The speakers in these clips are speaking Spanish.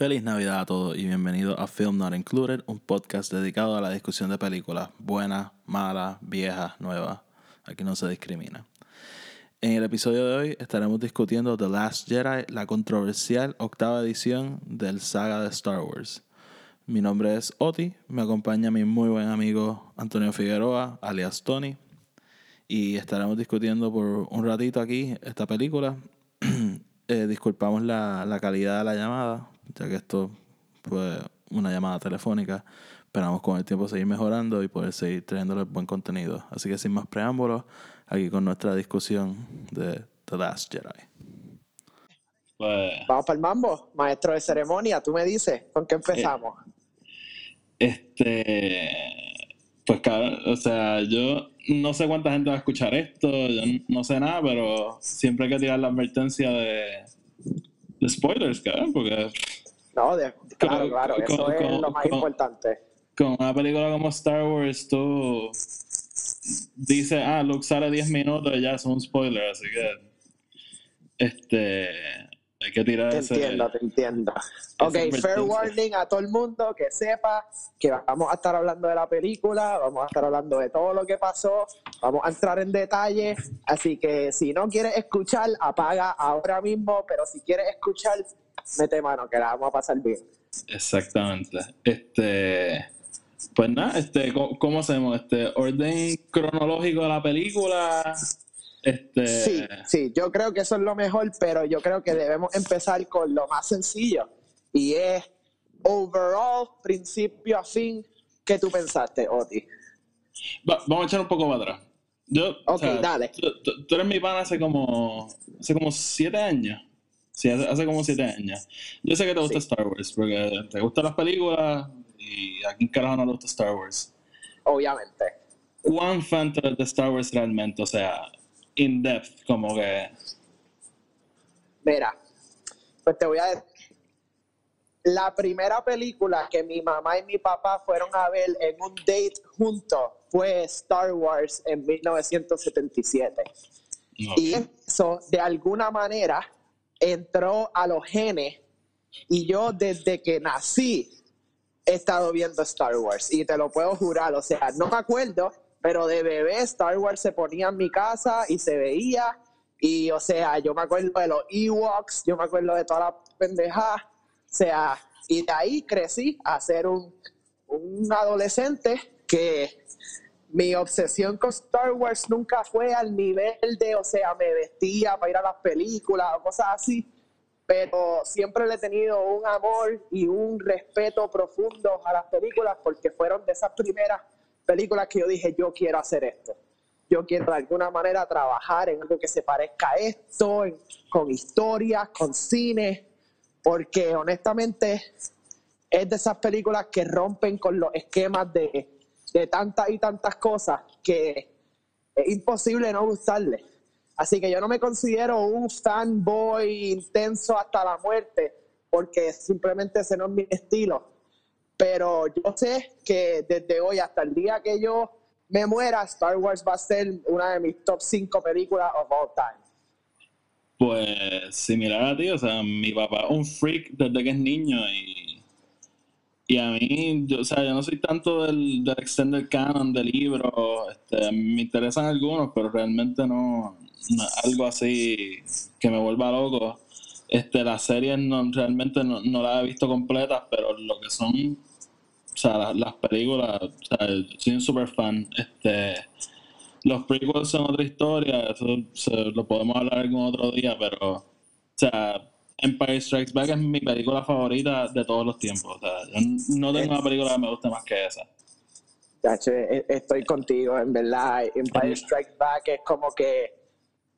Feliz Navidad a todos y bienvenidos a Film Not Included, un podcast dedicado a la discusión de películas buenas, malas, viejas, nuevas. Aquí no se discrimina. En el episodio de hoy estaremos discutiendo The Last Jedi, la controversial octava edición del saga de Star Wars. Mi nombre es Oti, me acompaña mi muy buen amigo Antonio Figueroa, alias Tony, y estaremos discutiendo por un ratito aquí esta película. Eh, disculpamos la, la calidad de la llamada, ya que esto fue una llamada telefónica. Esperamos con el tiempo seguir mejorando y poder seguir trayéndoles buen contenido. Así que sin más preámbulos, aquí con nuestra discusión de The Last Jedi. Pues, Vamos para el mambo, maestro de ceremonia, tú me dices, ¿con qué empezamos? este, pues cabrón, o sea, yo no sé cuánta gente va a escuchar esto, yo no sé nada, pero siempre hay que tirar la advertencia de, de spoilers, cabrón, porque No, de- claro, Con- claro, con- eso es lo más importante. con una película como Star Wars, tú dices, ah, Luke sale 10 minutos y ya es un spoiler, así que, este, hay que tirar Te ese... entiendo, te entiendo. Ok, fair warning a todo el mundo que sepa que vamos a estar hablando de la película, vamos a estar hablando de todo lo que pasó, vamos a entrar en detalle, así que si no quieres escuchar, apaga ahora mismo, pero si quieres escuchar, mete mano, que la vamos a pasar bien. Exactamente. Este, pues nada, este, ¿cómo, cómo hacemos? Este, orden cronológico de la película. Este, Sí, sí, yo creo que eso es lo mejor, pero yo creo que debemos empezar con lo más sencillo y es overall, principio a fin, ¿qué tú pensaste, Oti? va- vamos a echar un poco para atrás. Yo, o Ok, sea, dale. Tú, tú- tú eres mi pan hace como, hace como siete años. Sí, hace, hace como siete años. Yo sé que te gusta Sí. Star Wars, porque te gustan las películas y a quién carajo no le gusta Star Wars. Obviamente. ¿Cuán fan de Star Wars realmente? O sea, in depth, como que... Mira, pues te voy a decir. La primera película que mi mamá y mi papá fueron a ver en un date juntos fue Star Wars en 1977. no. Y eso, de alguna manera, entró a los genes. Y yo, desde que nací, he estado viendo Star Wars. Y te lo puedo jurar. O sea, no me acuerdo, pero de bebé Star Wars se ponía en mi casa y se veía. Y, o sea, yo me acuerdo de los Ewoks, yo me acuerdo de toda la pendejada. O sea, y de ahí crecí a ser un, un adolescente que mi obsesión con Star Wars nunca fue al nivel de, o sea, me vestía para ir a las películas o cosas así, pero siempre le he tenido un amor y un respeto profundo a las películas porque fueron de esas primeras películas que yo dije, yo quiero hacer esto. Yo quiero de alguna manera trabajar en algo que se parezca a esto, con historias, con cine, porque honestamente es de esas películas que rompen con los esquemas de, de tantas y tantas cosas que es imposible no gustarle. Así que yo no me considero un fanboy intenso hasta la muerte, porque simplemente ese no es mi estilo. Pero yo sé que desde hoy hasta el día que yo me muera, Star Wars va a ser una de mis top 5 películas of all time. Pues similar a ti, o sea, mi papá es un freak desde que es niño y, y a mí, yo, o sea, yo no soy tanto del, del extended canon de libros, este, me interesan algunos, pero realmente no, algo así que me vuelva loco. Este, las series no, realmente no, no las he visto completas, pero lo que son, o sea, las, las películas, o sea, soy un super fan. Este, los prequels son otra historia, eso se- lo podemos hablar algún otro día, pero, o sea, Empire Strikes Back es mi película favorita de todos los tiempos. O sea, no tengo una película que me guste más que esa. Chacho, e- estoy contigo, en verdad. Empire Strikes Back es como que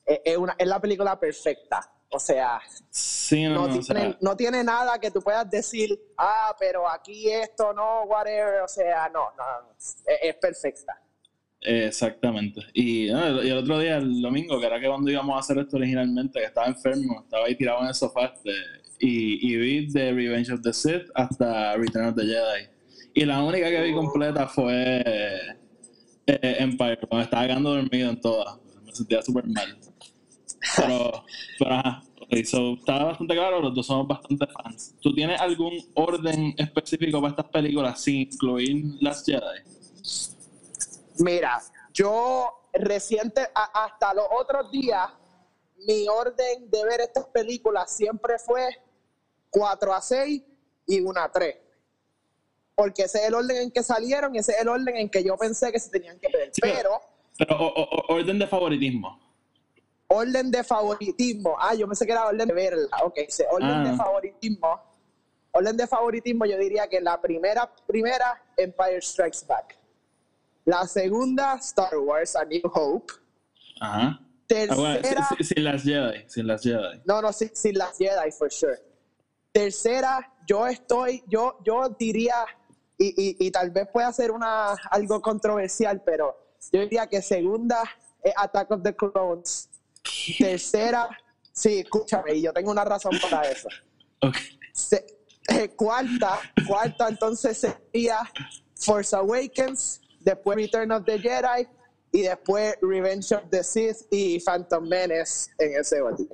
es, es una, es la película perfecta. O sea, Sí, no, no, no, o sea, tiene, no tiene nada que tú puedas decir, ah, pero aquí esto no, whatever. O sea, no, no, no. Es, es perfecta. Exactamente. Y, no, y el otro día, el domingo, que era que cuando íbamos a hacer esto originalmente, que estaba enfermo, estaba ahí tirado en el sofá este, y, y vi de Revenge of the Sith hasta Return of the Jedi. Y la única que vi completa fue eh, Empire, cuando estaba quedando dormido en todas. Me sentía súper mal. Pero, pero ajá, so, está bastante claro, los dos somos bastante fans. ¿Tú tienes algún orden específico para estas películas sin incluir las Jedi? Mira, yo reciente, a- hasta los otros días, mi orden de ver estas películas siempre fue 4 a 6 y 1 a 3. Porque ese es el orden en que salieron y ese es el orden en que yo pensé que se tenían que ver. Sí, pero- o- orden de favoritismo. orden de favoritismo. Ah, yo pensé que era orden de verla. Ok, orden Ah. de favoritismo. Orden de favoritismo, yo diría que la primera, primera, Empire Strikes Back. La segunda, Star Wars, A New Hope. Ajá. Ah, Tercera, bueno, sin, las Jedi, sin las Jedi. no, no, sin, sin las Jedi, for sure. Tercera, yo estoy, yo, yo diría, y, y, y tal vez pueda ser una, algo controversial, pero yo diría que segunda es Attack of the Clones. Tercera, sí, escúchame, y yo tengo una razón para eso. Ok. Se- eh, cuarta, cuarta entonces sería Force Awakens, después Return of the Jedi y después Revenge of the Sith y Phantom Menace en ese orden.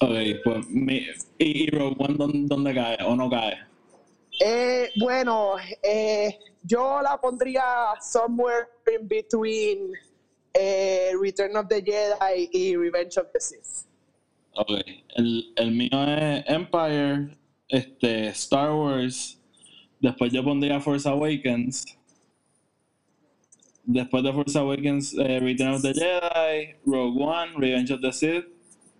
Ok, pues mi, y, y Rogue One, ¿dónde, dónde cae o no cae? Eh, bueno, eh, yo la pondría somewhere in between eh, Return of the Jedi y Revenge of the Sith. Ok, el, el mío es Empire, este, Star Wars, después yo pondría Force Awakens, después de Force Awakens, eh, Return of the Jedi, Rogue One, Revenge of the Sith,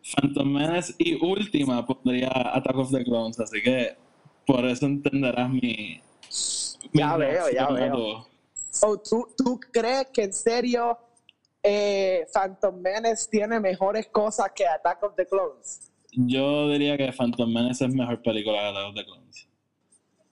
Phantom Menace y última pondría Attack of the Clones, así que por eso entenderás mi... mi Ya veo, ya veo. todo. So, ¿tú, ¿Tú crees que en serio eh, Phantom Menace tiene mejores cosas que Attack of the Clones? Yo diría que Phantom Menace es mejor película que Attack of the Clones.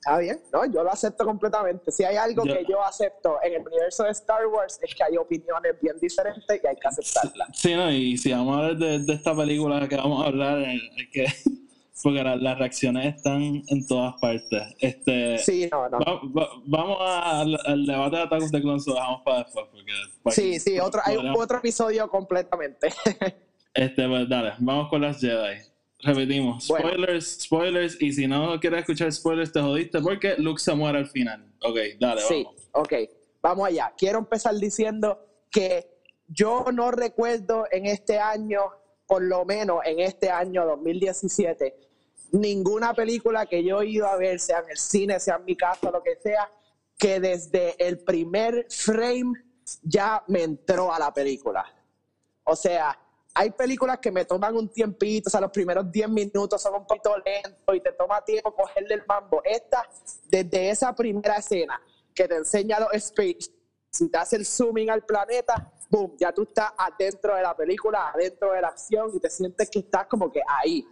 Está bien, no, yo lo acepto completamente. Si hay algo Yo- que yo acepto en el universo de Star Wars es que hay opiniones bien diferentes y hay que aceptarlas. Sí, no, y si vamos a hablar de, de esta película que vamos a hablar, eh, hay que, porque la- las reacciones están en todas partes. Este, Sí, no, no. va- va- vamos a- al, al debate de Attack of the Clones, lo dejamos para después. Porque, para Sí, que- sí, otro, hay podríamos- otro episodio completamente. Este, pues dale, vamos con las Jedi. Repetimos, Bueno. spoilers, spoilers, y si no quieres escuchar spoilers, te jodiste porque Luke se muere al final. Ok, dale, Sí, vamos. ok, vamos allá. Quiero empezar diciendo que yo no recuerdo en este año, por lo menos en este año 2017, ninguna película que yo he ido a ver, sea en el cine, sea en mi casa, lo que sea, que desde el primer frame ya me entró a la película. O sea, hay películas que me toman un tiempito, o sea, los primeros 10 minutos son un poquito lentos y te toma tiempo cogerle el mambo. Esta, desde esa primera escena que te enseña los space, si te hace el zooming al planeta, boom, ya tú estás adentro de la película, adentro de la acción y te sientes que estás como que ahí.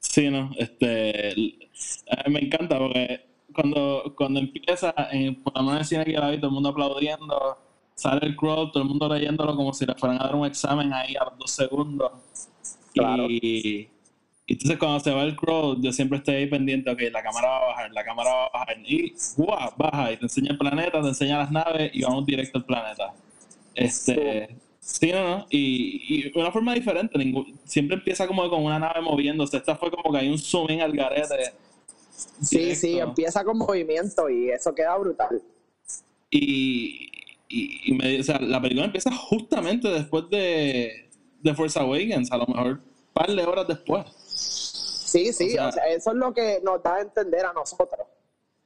Sí, no, este, eh, me encanta porque cuando, cuando empieza, en, por lo menos en el cine que la vi, todo el mundo aplaudiendo, sale el crowd, todo el mundo leyéndolo como si le fueran a dar un examen ahí a los dos segundos. Claro. Y, y entonces cuando se va el crowd, yo siempre estoy ahí pendiente, ok, la cámara va a bajar, la cámara va a bajar, y ¡guau! baja, y te enseña el planeta, te enseña las naves, y vamos directo al planeta. Este, sí, no, no, y, y una forma diferente, ningún- siempre empieza como con una nave moviéndose, esta fue como que hay un zooming al garete. Sí, sí, empieza con movimiento y eso queda brutal. Y, y, y me- o sea, la película empieza justamente después de, de Force Awakens, a lo mejor un par de horas después. Sí, sí, O sea- o sea, eso es lo que nos da a entender a nosotros.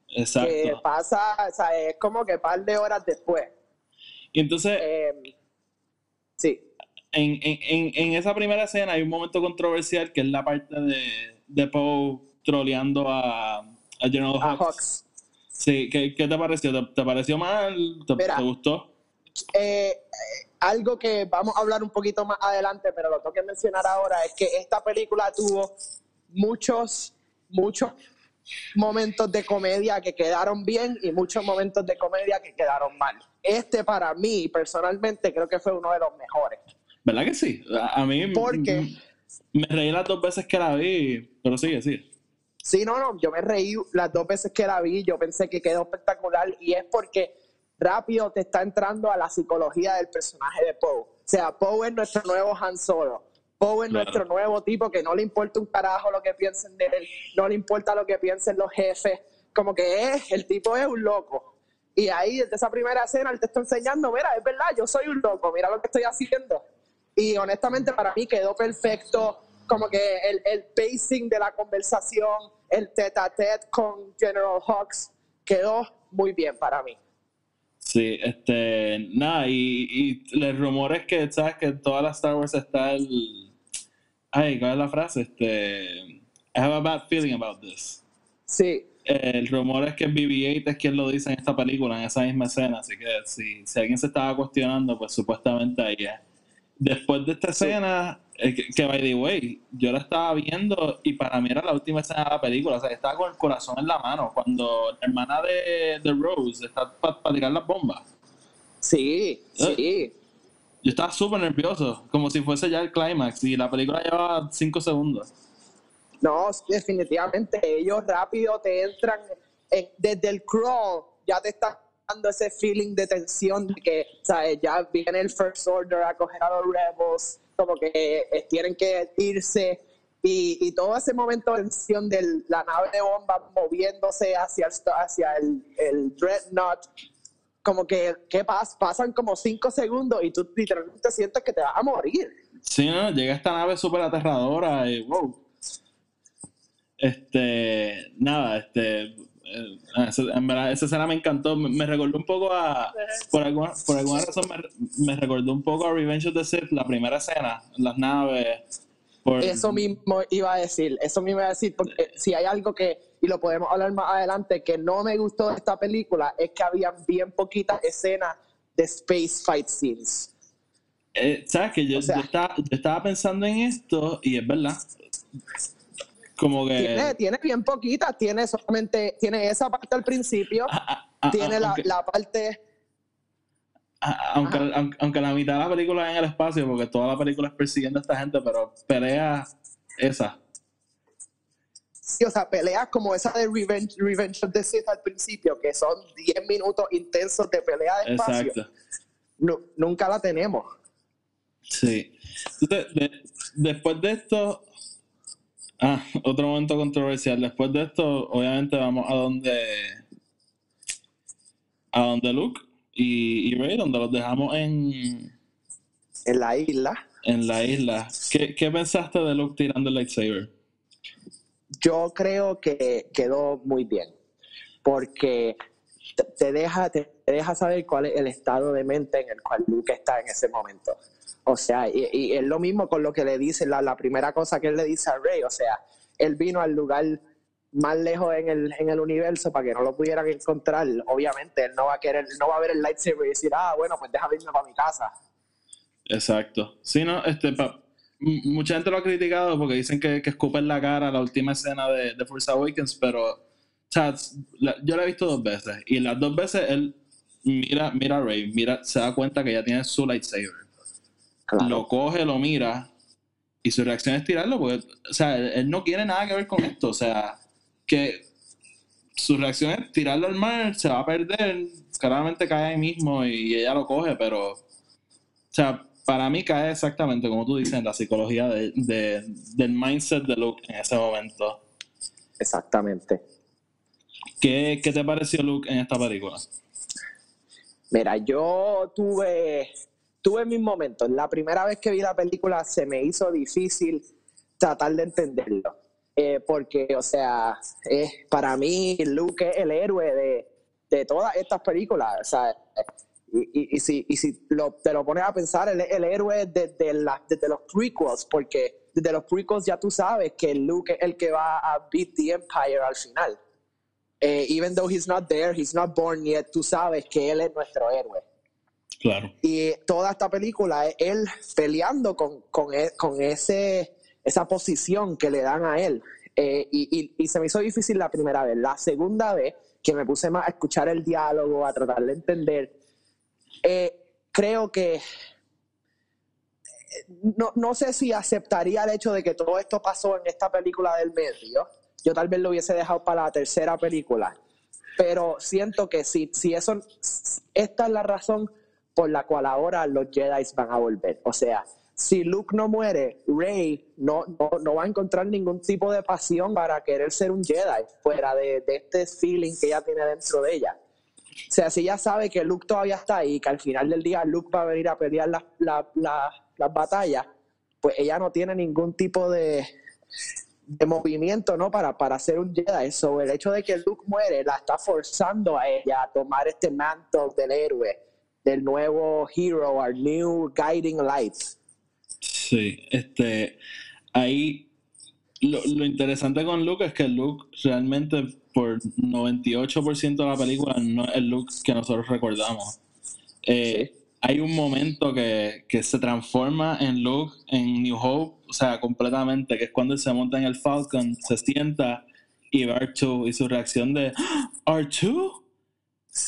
Que Exacto. pasa, o sea, es como que par de horas después. Y entonces, Eh, sí, en, en, en, esa primera escena hay un momento controversial que es la parte de, de Poe troleando a, a General a Hux. Sí, ¿qué, qué te pareció? ¿Te, te pareció mal? ¿Te, Mira. te gustó? Eh, algo que vamos a hablar un poquito más adelante, pero lo tengo que mencionar ahora, es que esta película tuvo muchos, muchos momentos de comedia que quedaron bien y muchos momentos de comedia que quedaron mal. Este para mí, personalmente, creo que fue uno de los mejores. ¿Verdad que sí? A, a mí ¿Por qué? m- me reí las dos veces que la vi, pero sigue, sí. Sí, no, no, yo me reí las dos veces que la vi, yo pensé que quedó espectacular y es porque rápido te está entrando a la psicología del personaje de Poe. O sea, Poe es nuestro nuevo Han Solo. Poe es nuestro nuevo tipo que no le importa un carajo lo que piensen de él, no le importa lo que piensen los jefes, como que es, el tipo es un loco. Y ahí, desde esa primera escena, él te está enseñando, mira, es verdad, yo soy un loco, mira lo que estoy haciendo. Y honestamente para mí quedó perfecto, como que el, el pacing de la conversación, el tete a tete con General Hawks, quedó muy bien para mí. Sí, este, nada, y, y el rumor es que, ¿sabes? Que en todas las Star Wars está el... Ay, ¿cuál es la frase? Este, I have a bad feeling about this. Sí. El rumor es que BB-8 es quien lo dice en esta película, en esa misma escena, así que si, si alguien se estaba cuestionando, pues supuestamente ahí es. Después de esta escena, eh, que, by the way, yo la estaba viendo y para mí era la última escena de la película, o sea, estaba con el corazón en la mano cuando la hermana de, de Rose está para tirar las bombas. Sí, Eh. sí. Yo estaba súper nervioso, como si fuese ya el clímax y la película llevaba 5 segundos. No, definitivamente ellos rápido te entran en- desde el crawl, ya te está dando ese feeling de tensión de que ¿sabes? ya viene el First Order a coger a los Rebels, como que eh, tienen que irse y, y todo ese momento de tensión de la nave de bomba moviéndose hacia el, hacia el, el Dreadnought, como que ¿qué pasa? pasan como cinco segundos y tú literalmente sientes que te vas a morir. Sí, ¿no? Llega esta nave súper aterradora y wow. Este, nada, este, esa- en verdad, esa escena me encantó. Me, me recordó un poco a, por alguna, por alguna razón, me, me recordó un poco a Revenge of the Sith, la primera escena, las naves. Por, Eso mismo iba a decir, eso mismo iba a decir, porque si hay algo que, y lo podemos hablar más adelante, que no me gustó de esta película, es que había bien poquitas escenas de space fight scenes. Eh, ¿Sabes que yo, O sea- yo estaba, yo estaba pensando en esto y es verdad. Como que. Tiene, tiene bien poquitas, tiene solamente, tiene esa parte al principio, ah, ah, tiene la, aunque- la parte, Ah, Aunque, aunque, aunque la mitad de la película es en el espacio, porque toda la película es persiguiendo a esta gente, pero pelea esa. sí, o sea, peleas como esa de Revenge, Revenge of the Sith al principio, que son 10 minutos intensos de pelea de espacio, Exacto. Nu- nunca la tenemos. Sí. Entonces, de- después de esto. Ah, otro momento controversial. Después de esto, obviamente vamos a donde. A donde Luke y, y Rey, donde los dejamos en, En la isla, en la isla. ¿Qué, ¿Qué pensaste de Luke tirando el lightsaber? yo creo que quedó muy bien, porque te- te deja, te deja saber cuál es el estado de mente en el cual Luke está en ese momento. O sea, y, es lo mismo con lo que le dice, la, primera cosa que él le dice a Rey, o sea, él vino al lugar más lejos en el, en el universo para que no lo pudieran encontrar. Obviamente, él no va a querer, no va a ver el lightsaber y decir, ah, bueno, pues déjame irme para mi casa. Exacto. Sí, no, este, pa- mucha gente lo ha criticado porque dicen que, que escupe en la cara la última escena de, de Force Awakens, pero sea, la- yo la he visto dos veces y las dos veces él mira, mira a Rey, mira, se da cuenta que ya tiene su lightsaber. Claro. Lo coge, lo mira y su reacción es tirarlo porque, o sea, él, no quiere nada que ver con esto, o sea, que su reacción es tirarlo al mar, se va a perder, claramente cae ahí mismo y ella lo coge, pero, o sea, para mí cae exactamente como tú dices en la psicología de, de- del mindset de Luke en ese momento. Exactamente. ¿Qué, qué te pareció Luke en esta película? Mira, yo tuve, tuve mis momentos. La primera vez que vi la película se me hizo difícil tratar de entenderlo. Eh, porque, o sea, es, para mí Luke es el héroe de, de todas estas películas. O sea, y, si, y si te lo pones a pensar, es el héroe desde, la- desde los prequels, porque desde los prequels ya tú sabes que Luke es el que va a beat the Empire al final. Eh, even though he's not there, he's not born yet, tú sabes que él es nuestro héroe. Claro. Y toda esta película es él peleando con, con, e- con ese, esa posición que le dan a él. Eh, y, y- y se me hizo difícil la primera vez. La segunda vez que me puse más a escuchar el diálogo, a tratar de entender, eh, creo que eh, no, no sé si aceptaría el hecho de que todo esto pasó en esta película del medio. Yo tal vez lo hubiese dejado para la tercera película. Pero siento que si, si eso, esta es la razón por la cual ahora los Jedi van a volver. O sea, si Luke no muere, Rey no, no, no, va a encontrar ningún tipo de pasión para querer ser un Jedi, fuera de, de, este feeling que ella tiene dentro de ella. O sea, si ella sabe que Luke todavía está ahí, que al final del día Luke va a venir a pelear las la, la, las batallas, pues ella no tiene ningún tipo de, de movimiento, ¿no? Para, para ser un Jedi. Eso, el hecho de que Luke muere la está forzando a ella a tomar este manto del héroe, del nuevo hero, our new guiding light. Sí, este, ahí lo, lo interesante con Luke es que Luke realmente por 98% de la película no es el Luke que nosotros recordamos. Eh, sí. Hay un momento que, que, se transforma en Luke en New Hope, o sea, completamente, que es cuando se monta en el Falcon, se sienta y ve R2 y su reacción de ¿R2?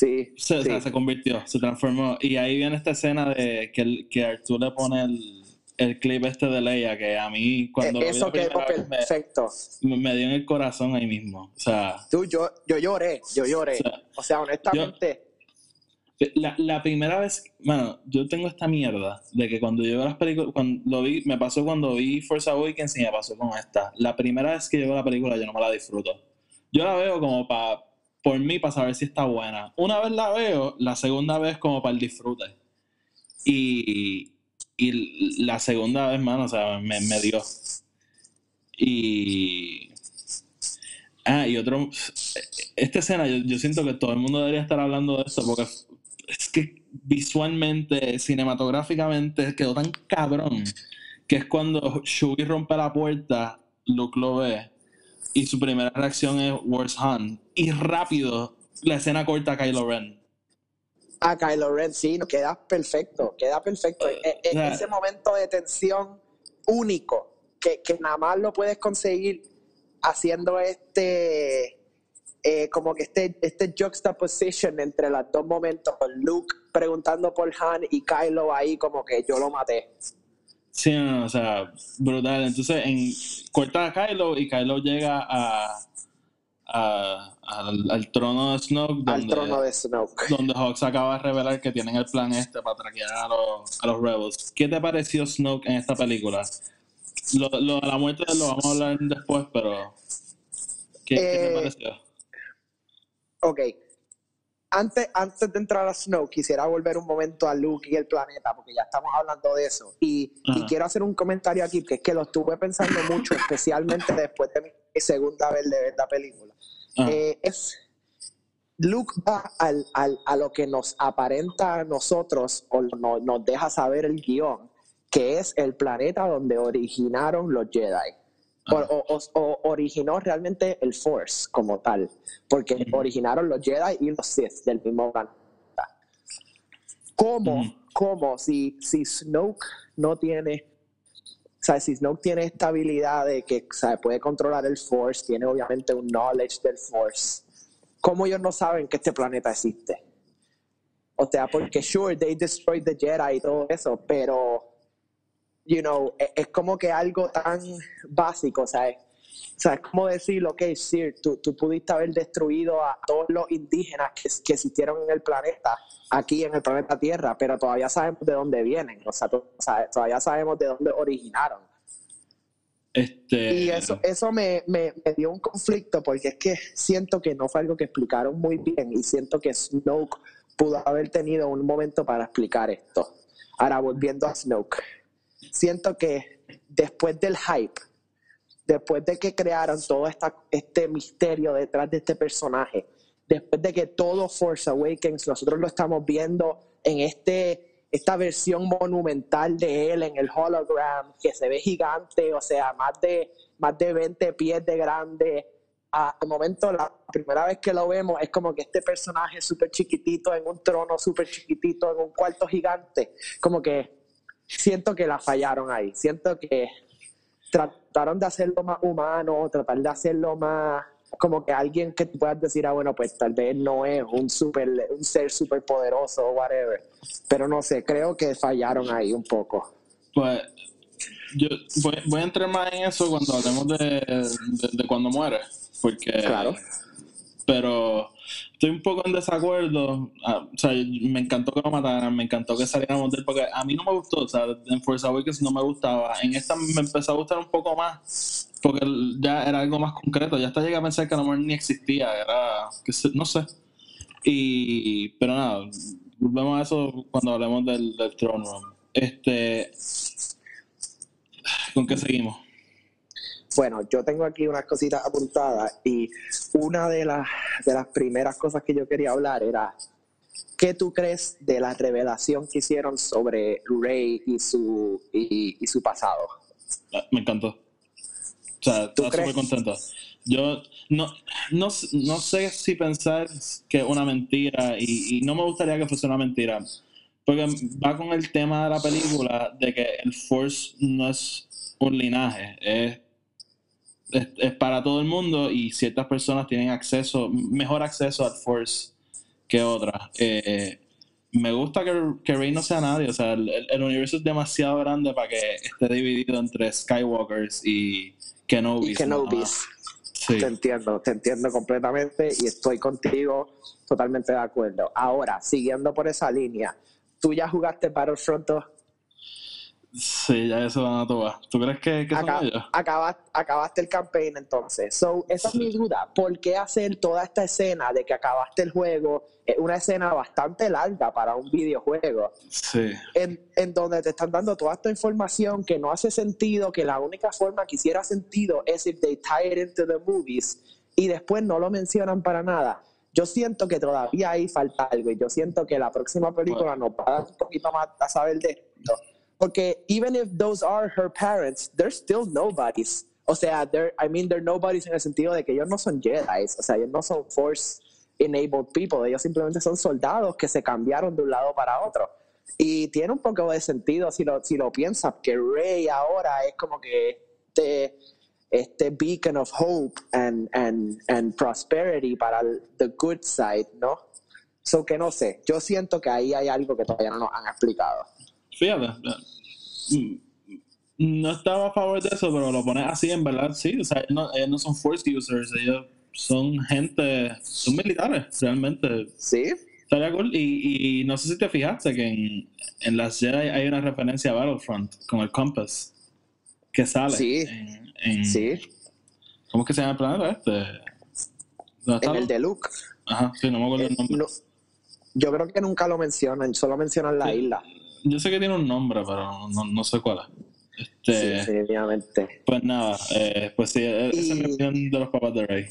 Sí. Se, sí. O sea, se convirtió, se transformó. Y ahí viene esta escena de que, el, que R2 le pone el, el clip este de Leia que a mí cuando eso quedó perfecto me, me, dio en el corazón ahí mismo o sea tú yo yo lloré yo lloré o sea, o sea honestamente yo, la, la, primera vez bueno yo tengo esta mierda de que cuando yo veo las películas cuando lo vi me pasó cuando vi Force Awakens y me pasó con esta la primera vez que yo veo la película yo no me la disfruto yo la veo como para por mí para saber si está buena una vez la veo la segunda vez como para el disfrute y y la segunda vez, mano, o sea, me, dio. Y. Ah, y otro. Esta escena, yo, yo, siento que todo el mundo debería estar hablando de esto porque es que visualmente, cinematográficamente, quedó tan cabrón que es cuando Shugi rompe la puerta, Luke lo ve y su primera reacción es Where's Han? Y rápido la escena corta a Kylo Ren a Kylo Ren, sí, no, queda perfecto, queda perfecto. Yeah. Ese momento de tensión único, que, que nada más lo puedes conseguir haciendo este, eh, como que este, este juxtaposition entre los dos momentos, con Luke preguntando por Han y Kylo ahí como que yo lo maté. Sí, no, no, o sea, brutal. Entonces, en, corta a Kylo y Kylo llega a, a, al, al, trono de Snoke. Donde, Al trono de Snoke. Donde Hawks acaba de revelar que tienen el plan este para traquear a los, a los Rebels. ¿Qué te pareció Snoke en esta película? Lo, lo de la muerte lo vamos a hablar después, pero. ¿Qué, Eh, ¿qué te pareció? Ok. Antes, antes de entrar a Snoke, quisiera volver un momento a Luke y el planeta, porque ya estamos hablando de eso. Y, quiero hacer un comentario aquí, que es que lo estuve pensando mucho, especialmente después de mi segunda vez de ver la película. Ah, Eh, es Luke va al, al- a lo que nos aparenta a nosotros o no- nos deja saber el guion, que es el planeta donde originaron los Jedi. O, o- o- o originó realmente el Force como tal, porque Ujú. originaron los Jedi y los Sith del mismo planeta. ¿Cómo, cómo si, si Snoke no tiene o sea, si Snoke tiene esta habilidad de que o sea, puede controlar el Force, tiene obviamente un knowledge del Force, ¿cómo ellos no saben que este planeta existe? O sea, porque sure, they destroyed the Jedi y todo eso, pero, you know, es, es como que algo tan básico, o sea, es, o sea, es como decir, ok, Sir, tú, tú pudiste haber destruido a todos los indígenas que, que existieron en el planeta, aquí en el planeta Tierra, pero todavía sabemos de dónde vienen, o sea, to- o sea, todavía sabemos de dónde originaron. Este. Y eso, eso me, me, me dio un conflicto porque es que siento que no fue algo que explicaron muy bien y siento que Snoke pudo haber tenido un momento para explicar esto. Ahora, volviendo a Snoke, siento que después del hype, después de que crearon todo este misterio detrás de este personaje, después de que todo Force Awakens nosotros lo estamos viendo en este, esta versión monumental de él en el hologram, que se ve gigante, o sea, más de, más de 20 pies de grande. Al momento, la primera vez que lo vemos, es como que este personaje súper chiquitito en un trono súper chiquitito, en un cuarto gigante, como que siento que la fallaron ahí. Siento que trataron de hacerlo más humano, tratar de hacerlo más como que alguien que tú puedas decir, ah, bueno, pues tal vez no es un super, un ser súper poderoso o whatever. Pero no sé, creo que fallaron ahí un poco. Pues yo voy, voy a entrar más en eso cuando hablemos de, de, de cuando muere. Porque. Claro. Pero estoy un poco en desacuerdo. Ah, o sea, me encantó que lo mataran, me encantó que saliéramos del porque a mí no me gustó, o sea, en Force Awakens no me gustaba. En esta me empezó a gustar un poco más porque ya era algo más concreto. Ya hasta llegué a pensar que el amor ni existía, era, que no sé. Y, pero nada, volvemos a eso cuando hablemos del, del Room. Este, ¿Con qué seguimos? Bueno, yo tengo aquí unas cositas apuntadas y una de las, de las primeras cosas que yo quería hablar era, ¿qué tú crees de la revelación que hicieron sobre Rey y su, y, su pasado? Ah, me encantó. O sea, estaba súper contento. Yo no, no, no, sé si pensar que es una mentira y, y no me gustaría que fuese una mentira. Porque va con el tema de la película de que el Force no es un linaje, es es, para todo el mundo y ciertas personas tienen acceso, mejor acceso al Force que otras. Eh, me gusta que, que, Rey no sea nadie, o sea, el, universo es demasiado grande para que esté dividido entre Skywalkers y Kenobis. Te entiendo, te entiendo completamente y estoy contigo totalmente de acuerdo. Ahora, siguiendo por esa línea, ¿tú ya jugaste Battlefront 2? Sí, ya eso van a tomar. ¿Tú crees que, que son ellos? acabaste el campaign entonces. So, esa es mi duda. ¿Por qué hacer toda esta escena de que acabaste el juego? Es una escena bastante larga para un videojuego. Sí. En, en donde te están dando toda esta información que no hace sentido, que la única forma que hiciera sentido es if they tie it into the movies y después no lo mencionan para nada. Yo siento que todavía ahí falta algo y yo siento que la próxima película nos va a dar un poquito más a saber de esto porque even if those are her parents, they're still nobodies. O sea, they're, I mean, they're nobodies en el sentido de que ellos no son Jedi, o sea, ellos no son Force enabled people, ellos simplemente son soldados que se cambiaron de un lado para otro. Y tiene un poco de sentido si lo, si lo piensas, que Rey ahora es como que este, este beacon of hope and, and, and prosperity para el the good side, ¿no? So que no sé, yo siento que ahí hay algo que todavía no nos han explicado. Fíjate, Mm, no estaba a favor de eso, pero lo pones así, en verdad, sí. O sea, ellos no, son force users, ellos son gente, son militares, realmente. Sí. Y, y no sé si te fijaste que en, en las Jedi hay una referencia a Battlefront con el Compass que sale. Sí. En, sí. ¿Cómo es que se llama el planeta este? En el de Luke. Ajá, sí, no me acuerdo el eh, nombre. yo creo que nunca lo mencionan, solo mencionan la isla. Yo sé que tiene un nombre, pero no, no sé cuál es. Este, sí, definitivamente. Pues nada, eh, pues sí, e-, esa es mi opinión de los papás de Rey.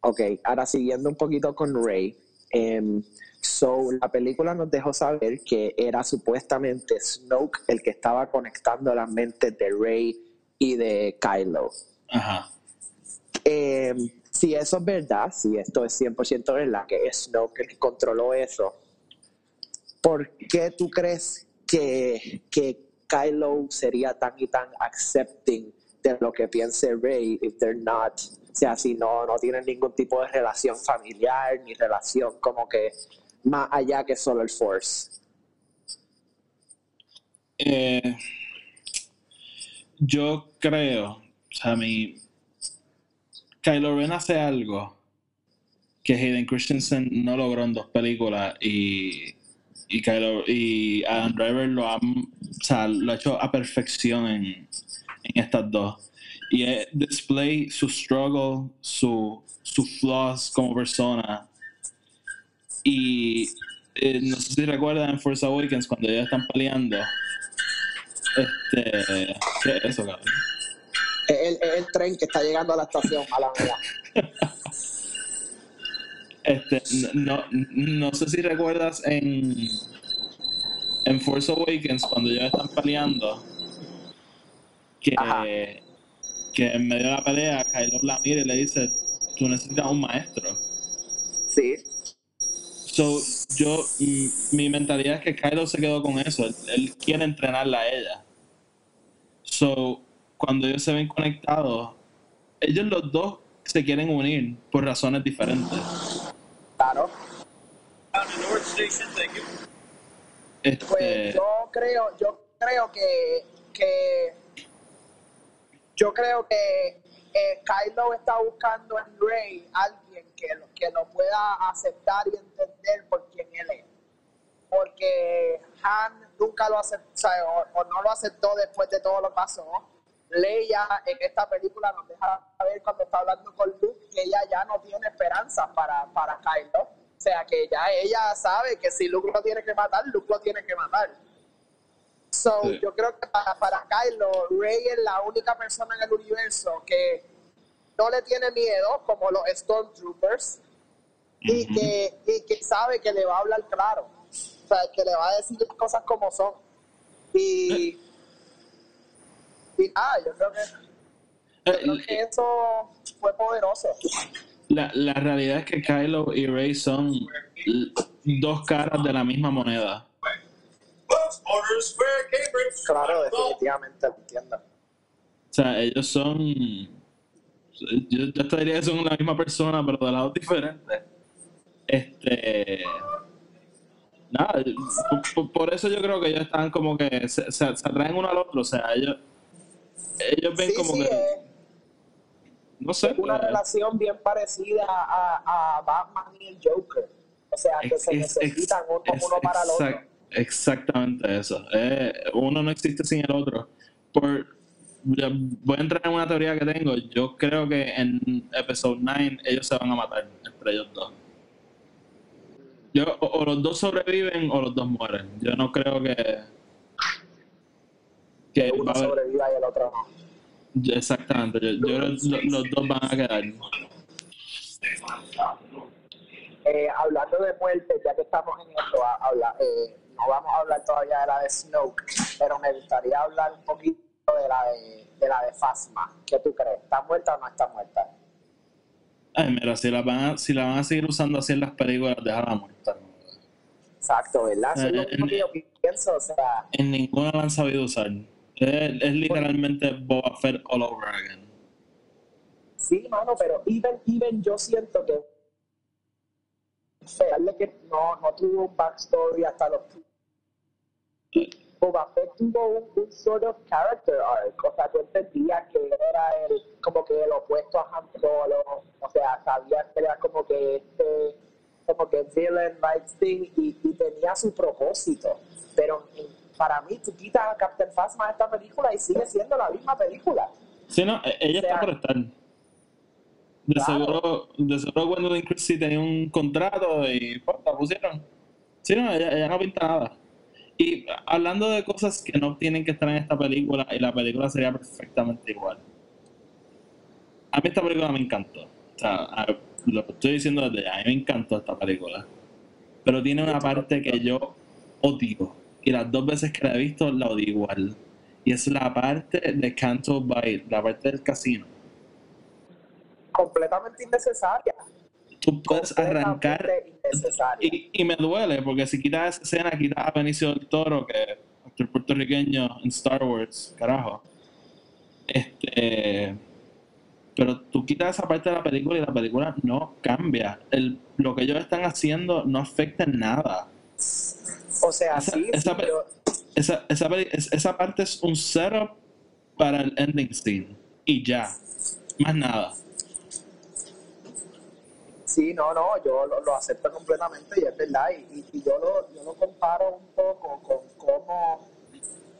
Ok, ahora siguiendo un poquito con Rey. Eh, so, la película nos dejó saber que era supuestamente Snoke el que estaba conectando las mentes de Rey y de Kylo. Ajá. Eh, si eso es verdad, si esto es 100% verdad, que es Snoke el que controló eso, ¿por qué tú crees que, que Kylo sería tan y tan accepting de lo que piense Rey if they're not, o sea, si no, no tienen ningún tipo de relación familiar ni relación como que más allá que solo el Force? Eh, yo creo, o sea, mi Kylo Ren hace algo que Hayden Christensen no logró en dos películas y y Kylo y Adam Driver lo ha, lo ha hecho a perfección en, en estas dos. Y es display su struggle, su, su flaws como persona. Y eh, no sé si recuerdan en Force Awakens cuando ellos están peleando. Este. ¿Qué es eso, cabrón? Es el, el, tren que está llegando a la estación, a la Este, no, no sé si recuerdas en, en Force Awakens cuando ya están peleando que, que en medio de la pelea Kylo la mira y le dice tú necesitas un maestro sí. So yo mi mentalidad es que Kylo se quedó con eso él, quiere entrenarla a ella. So cuando ellos se ven conectados ellos los dos se quieren unir por razones diferentes Claro. Este... Pues yo creo, yo creo que, que yo creo que eh, Kylo está buscando en Rey alguien que, lo- que lo pueda aceptar y entender por quién él es. Porque Han nunca lo aceptó, o, o no lo aceptó después de todo lo que pasó. Leia en esta película nos deja ver cuando está hablando con Luke que ella ya no tiene esperanza para, para Kylo. O sea, que ya ella sabe que si Luke lo tiene que matar, Luke lo tiene que matar. So, Sí. yo creo que para, para Kylo, Rey es la única persona en el universo que no le tiene miedo, como los Stormtroopers, y, que, y que sabe que le va a hablar claro. O sea, que le va a decir las cosas como son. Y, y nada, yo creo que, yo Eh, creo que eso fue poderoso. La, la realidad es que Kylo y Rey son dos caras de la misma moneda. Claro, definitivamente, entiendo. O sea, ellos son. Yo, yo te diría que son la misma persona, pero de lados diferentes. Este. Nada, por eso yo creo que ellos están como que se, se, se atraen uno al otro. O sea, ellos. Ellos ven Sí, como sí, que. es No sé. una eh, relación bien parecida a, a Batman y el Joker. O sea, que se es- es- necesitan uno, es uno para el otro. exact- Exactamente eso. Eh, uno no existe sin el otro. Por, voy a entrar en una teoría que tengo. Yo creo que en Episode 9 ellos se van a matar entre ellos dos. Yo, o, o los dos sobreviven o los dos mueren. Yo no creo que. Que Uno va sobreviva y el otro no. exactamente. Yo, yo creo que lo- los dos van a quedar. Eh, hablando de muerte, ya que estamos en esto, a- eh, no vamos a hablar todavía de la de Snoke, pero me gustaría hablar un poquito de la de, de la de Phasma. ¿Qué tú crees? ¿Está muerta o no está muerta? Ay, mira, si la, van a, si la van a seguir usando así en las películas, déjala muerta. Exacto, ¿verdad? Eso es lo mismo que yo pienso, o sea, En ninguna la han sabido usar. Es, es literalmente Boba Fett all over again. sí, mano, pero even, even yo siento que darle que no, no tuvo un backstory hasta los Boba Fett tuvo un, un sort of character arc, o sea, tú entendías que era el, como que el opuesto a Han Solo, o sea, sabías que era como que este, como que villain like thing y, y tenía su propósito, pero para mí tú quitas a Captain Phasma de esta película y sigue siendo la misma película. Sí, no, e- ella O sea, está por estar. De claro. seguro, de seguro Gwendolyn Christie tenía un contrato y pues, la pusieron. Sí, no, ella, ella no pinta nada. Y hablando de cosas que no tienen que estar en esta película, y la película sería perfectamente igual. A mí esta película me encantó. O sea, a- lo que estoy diciendo desde ya, a mí me encantó esta película. Pero tiene una parte que yo odio. Y las dos veces que la he visto la odio igual. Y es la parte de Canto Bight, la parte del casino. Completamente innecesaria. Tú puedes arrancar y, y me duele porque si quitas esa escena, quitas a Benicio del Toro, que es actor puertorriqueño en Star Wars, carajo. Este. Pero tú quitas esa parte de la película y la película no cambia. El, lo que ellos están haciendo no afecta en nada. O sea, Esa- sí, esa pero Esa, esa, parte es un setup para el ending scene. Y ya. Más nada. Sí, no, no, yo lo, lo acepto completamente y es verdad. Y, y- y yo, lo, yo lo comparo un poco con cómo,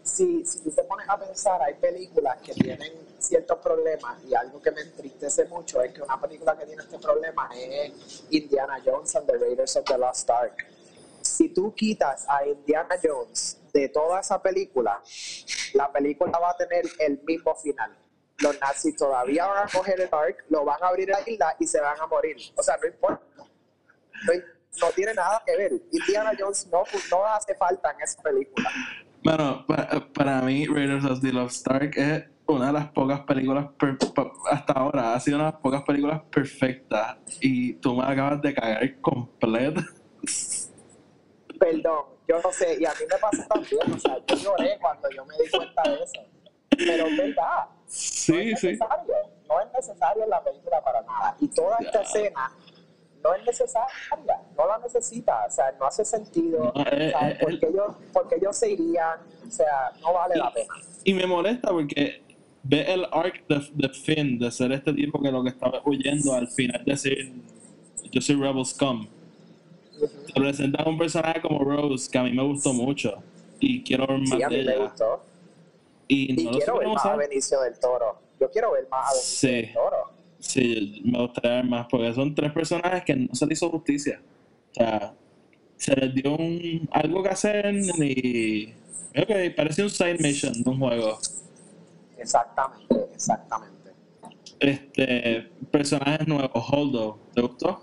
si, si tú te pones a pensar, hay películas que tienen ciertos problemas y algo que me entristece mucho es que una película que tiene este problema es Indiana Jones and the Raiders of the Lost Ark. Si tú quitas a Indiana Jones de toda esa película, la película va a tener el mismo final. Los nazis todavía van a coger el Ark, lo van a abrir a la isla y se van a morir. O sea, no importa. No, tiene nada que ver. Indiana Jones no, no hace falta en esa película. Bueno, para, para mí, Raiders of the Lost Ark es una de las pocas películas, per- hasta ahora, ha sido una de las pocas películas perfectas. Y tú me acabas de cagar completa. Perdón, yo no sé, y a mí me pasa también. O sea, yo lloré cuando yo me di cuenta de eso. Pero es verdad. no es sí. necesario. No es necesario en la película para nada. Y toda esta escena no es necesaria. No la necesita. O sea, no hace sentido. No, eh, o sea, eh, porque, ellos, porque ellos se irían. O sea, no vale la pena. Y me molesta porque ve el arc de, de Finn, de ser este tipo que lo que estaba huyendo al final decir, yo soy Rebel Scum. Te presentan un personaje como Rose que a mí me gustó mucho y quiero ver más Sí, a de mí me ella. gustó. Y no quiero ver más a. Benicio del Toro. Yo quiero ver más a Benicio Sí. del Toro. Sí, me gustaría ver más porque son tres personajes que no se les hizo justicia. O sea, se les dio un, algo que hacer y. Ok, parece un side mission de un juego. Exactamente, exactamente. Este, personajes nuevos, Holdo, ¿te gustó?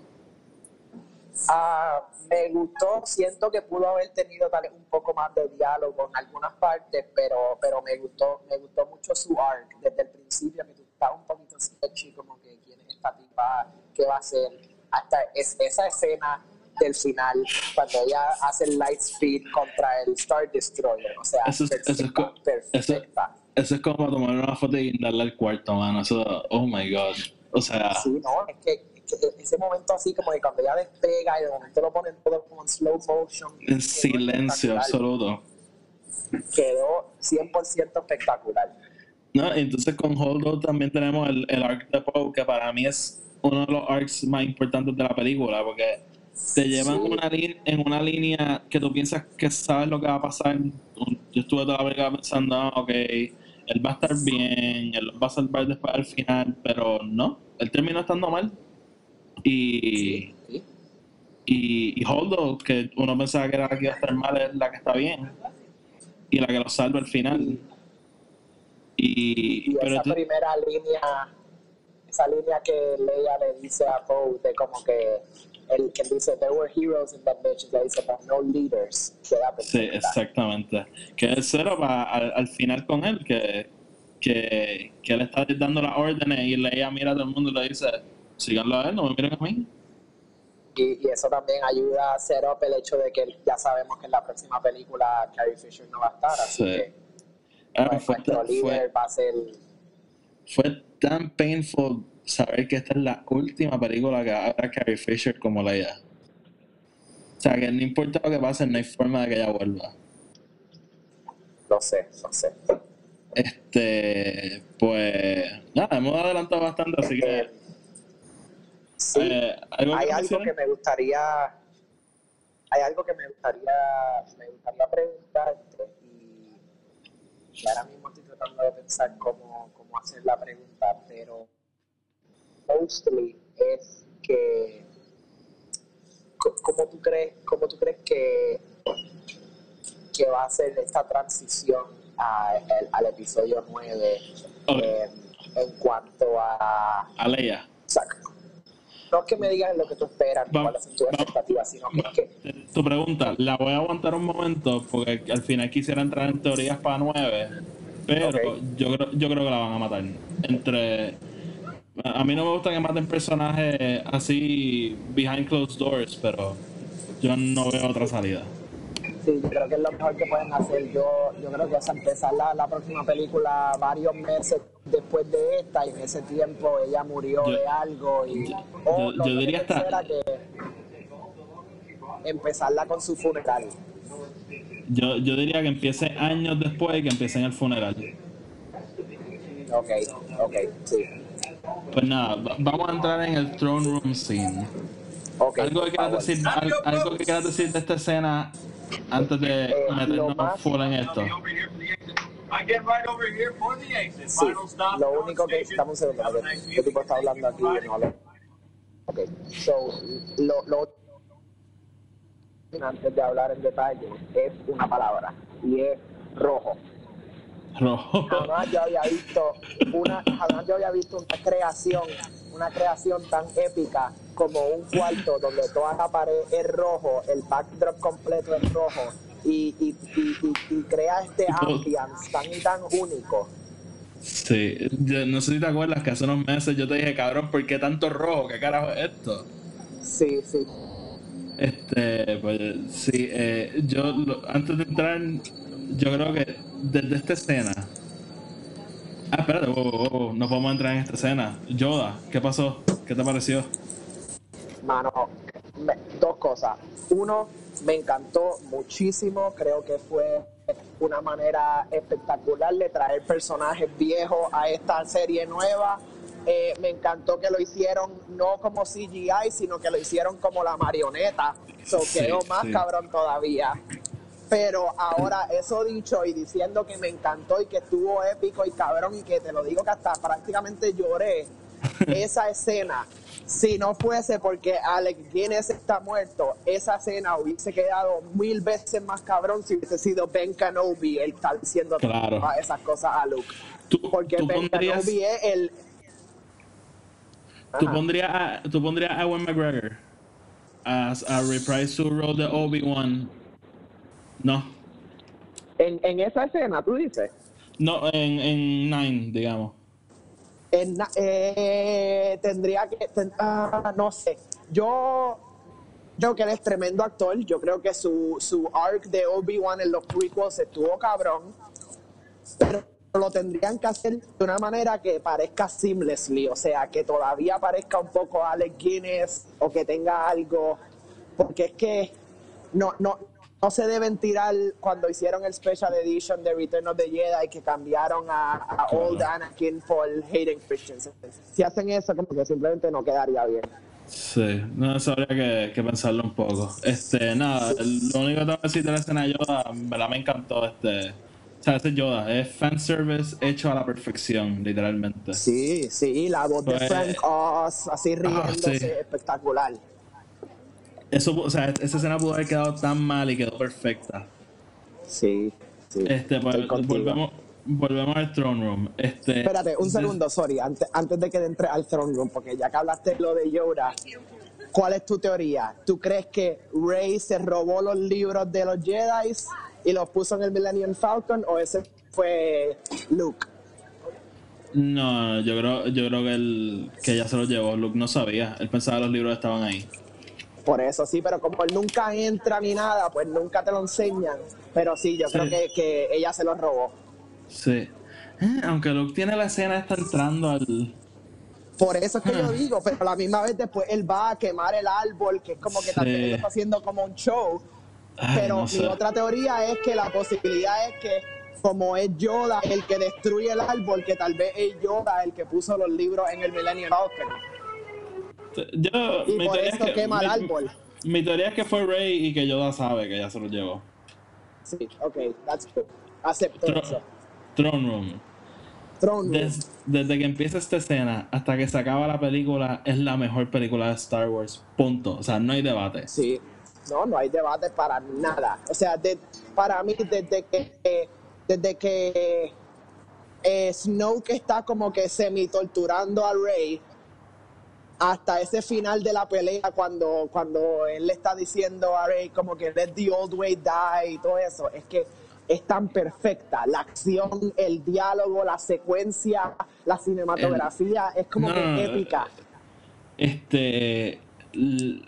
Ah, me gustó, siento que pudo haber tenido tal vez un poco más de diálogo en algunas partes, pero, pero me gustó, me gustó mucho su arc desde el principio, que tú estás un poquito sketchy, como que quién es esta tipa, qué va a hacer, hasta es, esa escena del final, cuando ella hace el light speed contra el Star Destroyer, o sea, Eso es- eso es perfecta, co- eso- perfecta. Eso es como tomar una foto y darle al cuarto, mano. Eso, oh my god. O sea, Sí, no, es que ese momento así como que cuando ella despega y de momento lo ponen todo como en slow motion. en silencio absoluto. Quedó 100% espectacular. ¿no? Entonces con Holdo también tenemos el, el arc de Poe, que para mí es uno de los arcs más importantes de la película, porque te llevan Sí. una en una línea que tú piensas que sabes lo que va a pasar. Yo estuve toda la película pensando, ah, ok, él va a estar bien, él va a salvar después al final, pero no, él terminó estando mal. Y, Sí. y, y Holdo, que uno pensaba que era la que iba a estar mal, es la que está bien. Y la que lo salva al final. Y, Y pero esa tú- primera línea, esa línea que Leia le dice a Poe de como que el que dice there were heroes in that bitch, le dice but no leaders, Sí, exactamente. Que el cero va al, al final con él, que, que, que él está dando las órdenes y Leia mira a todo el mundo y le dice, síganlo a él, no me miren a mí. Y, y eso también ayuda a hacer up el hecho de que ya sabemos que en la próxima película Carrie Fisher no va a estar, así Sí. que Ah, pues, fue, nuestro tan- líder fue, va a ser fue tan painful saber que esta es la última película que habrá Carrie Fisher como Leia. O sea, que no importa lo que pase, no hay forma de que ella vuelva. no sé, no sé. Este, pues, nada, hemos adelantado bastante, así que... Sí, eh, ¿algo hay que algo que me gustaría hay algo que me gustaría me gustaría preguntarte y, y ahora mismo estoy tratando de pensar cómo, cómo hacer la pregunta pero mostly es que cómo tú crees cómo tú crees que que va a ser esta transición a- al- al episodio 9 Ok. en, en cuanto a A Leia. No es que me digas lo que tú esperas, Va- cuáles son tus va- expectativas, sino que es que Tu pregunta, la voy a aguantar un momento porque al final quisiera entrar en teorías para nueve, pero yo, creo, yo creo que la van a matar. Entre. A a mí no me gusta que maten personajes así behind closed doors, pero yo no veo otra salida. Sí, yo creo que es lo mejor que pueden hacer. Yo, yo creo que es empezar la, la próxima película varios meses después de esta y en ese tiempo ella murió Yo- de algo y yo- o diría hasta- que empezarla con su funeral. Yo, yo diría que empiece años después y que empiece en el funeral. Ok, ok, sí. Pues nada, va- vamos a entrar en el throne room scene. Okay, ¿Algo que quieras decir, al- algo que quieras decir de esta escena antes de Eh, meternos más- full en esto? I get right over here for the exit. Sí, Final stop. lo único que Station. estamos en Have a que nice este tipo está hablando aquí y no lo. Ok, so, lo, lo antes de hablar en detalle es una palabra y es rojo. Rojo. Jamás yo había visto una, jamás yo había visto una creación, una creación tan épica como un cuarto donde toda la pared es rojo, el backdrop completo es rojo y, y, y, crea este ambiance tan y tan único. Sí, yo no sé si te acuerdas que hace unos meses yo te dije, cabrón, ¿por qué tanto rojo? ¿Qué carajo es esto? Sí, sí. Este, pues sí, eh, yo lo- antes de entrar, yo creo que desde esta escena. Ah, espérate, wow, wow, wow, no podemos entrar en esta escena. Yoda, ¿qué pasó? ¿Qué te pareció? Mano, me- dos cosas. Uno, me encantó muchísimo. Creo que fue una manera espectacular de traer personajes viejos a esta serie nueva. Eh, me encantó que lo hicieron no como CGI, sino que lo hicieron como la marioneta. So Sí, quedó más sí. cabrón todavía. Pero ahora, eso dicho y diciendo que me encantó y que estuvo épico y cabrón y que te lo digo que hasta prácticamente lloré, esa escena, si no fuese porque Alex Guinness está muerto, esa escena hubiese quedado mil veces más cabrón si hubiese sido Ben Kenobi el estar diciendo Claro. todas esas cosas a Luke. ¿Tú, Porque tú Ben pondrías, Kenobi es el... tú Ajá. pondrías a, tú pondrías a Ewan McGregor as a reprise su role de Obi-Wan? No. En, en esa escena, tú dices. No, en, en Nine, digamos. En eh, tendría que, ten- ah, no sé, yo creo que él es tremendo actor, yo creo que su, su arc de Obi-Wan en los prequels estuvo cabrón, pero lo tendrían que hacer de una manera que parezca seamlessly, o sea, que todavía parezca un poco Alex Guinness o que tenga algo, porque es que no, no, no se deben tirar cuando hicieron el Special Edition de Return of the Jedi que cambiaron a, a Claro. Old Anakin por Hayden Christensen. Si hacen eso, como que simplemente no quedaría bien. Sí, no, eso habría que, que pensarlo un poco. Este, nada, lo único que tengo que decir de la escena de Yoda, verdad me encantó este. O sea, ese Yoda es fanservice hecho a la perfección, literalmente. Sí, sí, la voz de Pues- Frank Oz, así riéndose, sí. espectacular. Eso, o sea, esa escena pudo haber quedado tan mal y quedó perfecta. Sí, sí. Este, pues, volvemos, volvemos al throne room. Este, Espérate, un segundo, sorry, antes, antes de que entre al throne room, porque ya que hablaste de lo de Yoda, ¿cuál es tu teoría? ¿Tú crees que Rey se robó los libros de los Jedi y los puso en el Millennium Falcon o ese fue Luke? No, yo creo, yo creo que, él, que ella se lo llevó. Luke no sabía. Él pensaba que los libros estaban ahí. Por eso sí, pero como él nunca entra ni nada, pues nunca te lo enseñan. Pero sí, yo Sí. creo que, que ella se los robó. Sí. Eh, aunque Luke tiene la escena, está entrando al. Por eso es que yo Ah. digo, pero a la misma vez después él va a quemar el árbol, que es como que también Sí. él está haciendo como un show. Ay, Pero no mi sé. otra teoría es que la posibilidad es que como es Yoda el que destruye el árbol, que tal vez es Yoda el que puso los libros en el Millennium Falcon. Yo, Y mi por teoría es que- quema el mi- árbol. Mi teoría es que fue Rey y que Yoda sabe que ella se lo llevó. Sí, ok, that's good. Acepto eso. Throne Room. Throne Room. Des- desde que empieza esta escena hasta que se acaba la película, es la mejor película de Star Wars. Punto. O sea, no hay debate. Sí, no, no hay debate para nada. O sea, de- para mí, desde que, desde que eh, Snoke está como que semi torturando a Rey, hasta ese final de la pelea, cuando, cuando él le está diciendo a Rey como que let the old way die y todo eso, es que es tan perfecta. La acción, el diálogo, la secuencia, la cinematografía, es como No, que no, no. épica. Este.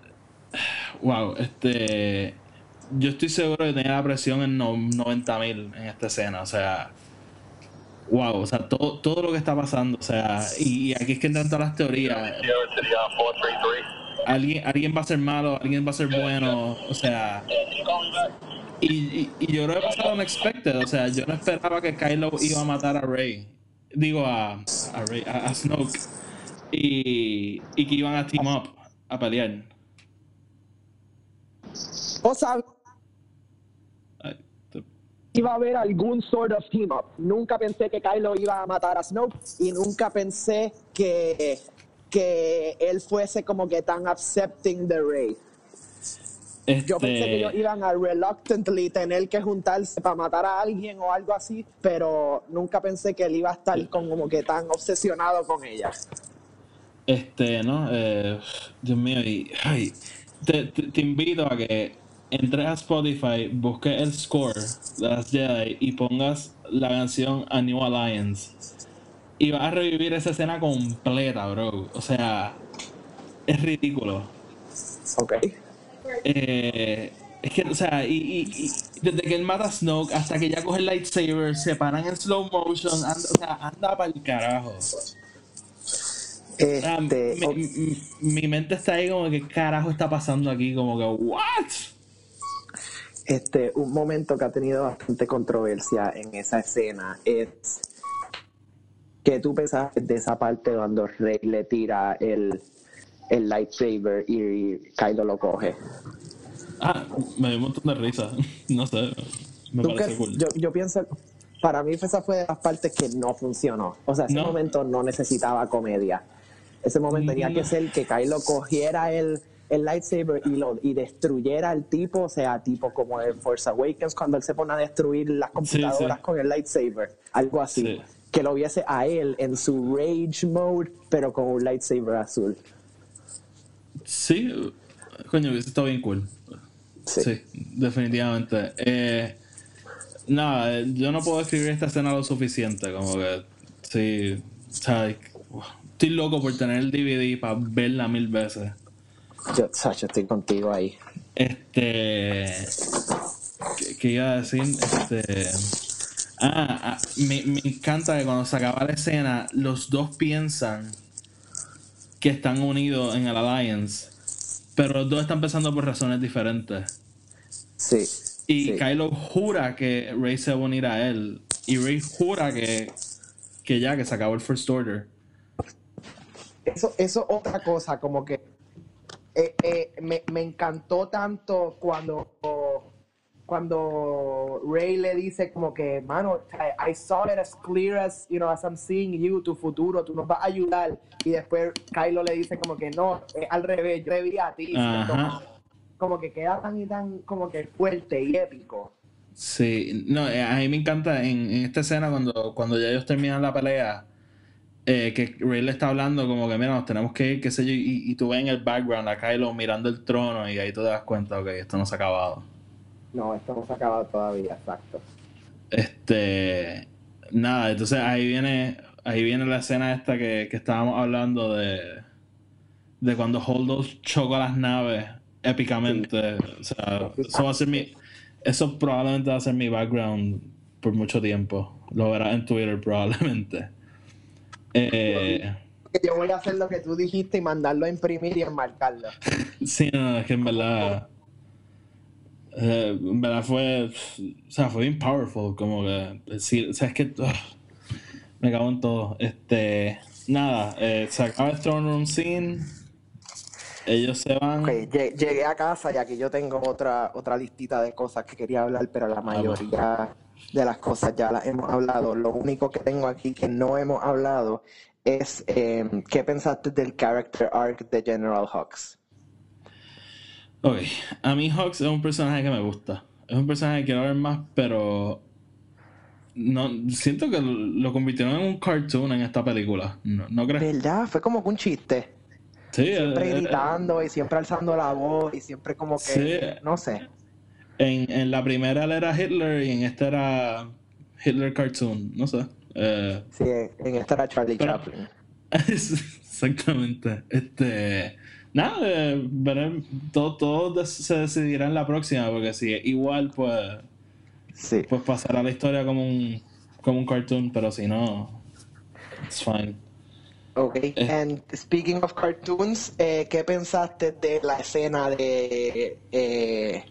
Wow, este. Yo estoy seguro que tenía la presión en 90.000 en esta escena. O sea. Wow, o sea, todo, todo lo que está pasando. O sea, y, y aquí es que entran todas las teorías. City on 433. Alguien, alguien va a ser malo, alguien va a ser bueno. O sea. Y, y, y yo creo que pasó lo unexpected. O sea, yo no esperaba que Kylo iba a matar a Rey. Digo, a, a, Rey, a, a Snoke. Y, y que iban a team up a pelear. O sea, iba a haber algún sort of team up. Nunca pensé que Kylo iba a matar a Snoke y nunca pensé que, que él fuese como que tan accepting de Rey. Yo pensé que ellos Este, iban a reluctantly tener que juntarse para matar a alguien o algo así, pero nunca pensé que él iba a estar con- como que tan obsesionado con ella. este, ¿no? Eh, Dios mío, y, ay, te, te, te invito a que entres a Spotify, busques el score de las Jedi y pongas la canción A New Alliance. Y vas a revivir esa escena completa, bro. O sea, es ridículo. Ok. Eh, es que, o sea, y, y- y desde que él mata a Snoke hasta que ya coge el lightsaber, se paran en slow motion, anda, o sea, anda para el carajo. O sea, Este, mi, mi mente está ahí como que carajo está pasando aquí, como que, ¿what? Este, un momento que ha tenido bastante controversia en esa escena es ¿qué tú pensaste de esa parte cuando Rey le tira el, el lightsaber y Kylo lo coge? Ah, me dio un montón de risa. No sé, me ¿Tú parece cool. yo, yo pienso, para mí esa fue de las partes que no funcionó. O sea, ese No. momento no necesitaba comedia. Ese momento tenía que ser que Kylo cogiera el, el lightsaber y, lo, y destruyera al tipo, o sea, tipo como en Force Awakens cuando él se pone a destruir las computadoras sí. con el lightsaber, algo así. Sí. Que lo viese a él en su rage mode, pero con un lightsaber azul. Sí, coño, hubiese estado bien cool. Sí. Sí, definitivamente. Eh, nada, eh, yo no puedo escribir esta escena lo suficiente, como que sí, o sea, estoy loco por tener el DVD para verla mil veces. Yo, Sacho, estoy contigo ahí. Este. ¿Qué, qué iba a decir? Este. Ah, ah, me, me encanta que cuando se acaba la escena, los dos piensan que están unidos en el Alliance, pero los dos están pensando por razones diferentes. Sí. Y sí. Kylo jura que Rey se va a unir a él, y Rey jura que, que ya, que se acabó el First Order. Eso, eso otra cosa, como que eh, eh, me, me encantó tanto cuando, cuando Ray le dice como que, mano, I, saw it as clear as, you know, as I'm seeing you, tu futuro, tú nos vas a ayudar. Y después Kylo le dice como que no, es al revés, yo te vi a ti. Como que queda tan y tan como que fuerte y épico. Sí, no, eh, a mí me encanta en, en esta escena cuando, cuando ya ellos terminan la pelea, eh, que Rey le está hablando como que, mira, nos tenemos que ir, qué sé yo, y, y tú ves en el background a Kylo mirando el trono y ahí tú te das cuenta, ok, esto no se ha acabado. No, esto no se ha acabado todavía, exacto. Este, nada, entonces ahí viene, ahí viene la escena esta que, que estábamos hablando de, de cuando Holdo choca las naves épicamente. O sea, eso va a ser mi, eso probablemente va a ser mi background por mucho tiempo. Lo verás en Twitter probablemente. Eh, Yo voy a hacer lo que tú dijiste y mandarlo a imprimir y enmarcarlo. sí, no, es que en verdad, eh, en verdad fue, o sea, fue bien powerful, como que, decir, o sea, es que me cago en todo. Este, nada, eh, se acaba el Throne Room Scene, ellos se van. Ok, lle- llegué a casa y aquí yo tengo otra, otra listita de cosas que quería hablar, pero la mayoría de las cosas ya las hemos hablado. Lo único que tengo aquí que no hemos hablado es eh, qué pensaste del character arc de General Hux. Ok, a mí Hawks es un personaje que me gusta. Es un personaje que quiero ver más, pero no siento que lo, convirtieron en un cartoon en esta película. ¿No, no crees? ¿Verdad? Fue como un chiste. Sí, Siempre eh, eh, gritando y siempre alzando la voz y siempre como que, Sí. no sé. En, en la primera él era Hitler y en esta era Hitler cartoon. No sé. Eh, Sí, en esta era Charlie Pero- Chaplin. exactamente. Este. Nada, eh, veré- todo, todo se decidirá en la próxima, porque si es igual, pues. Sí. pues pasará la historia como un como un cartoon, pero si no, it's fine. Ok, and speaking of cartoons, eh, ¿qué pensaste de la escena de eh,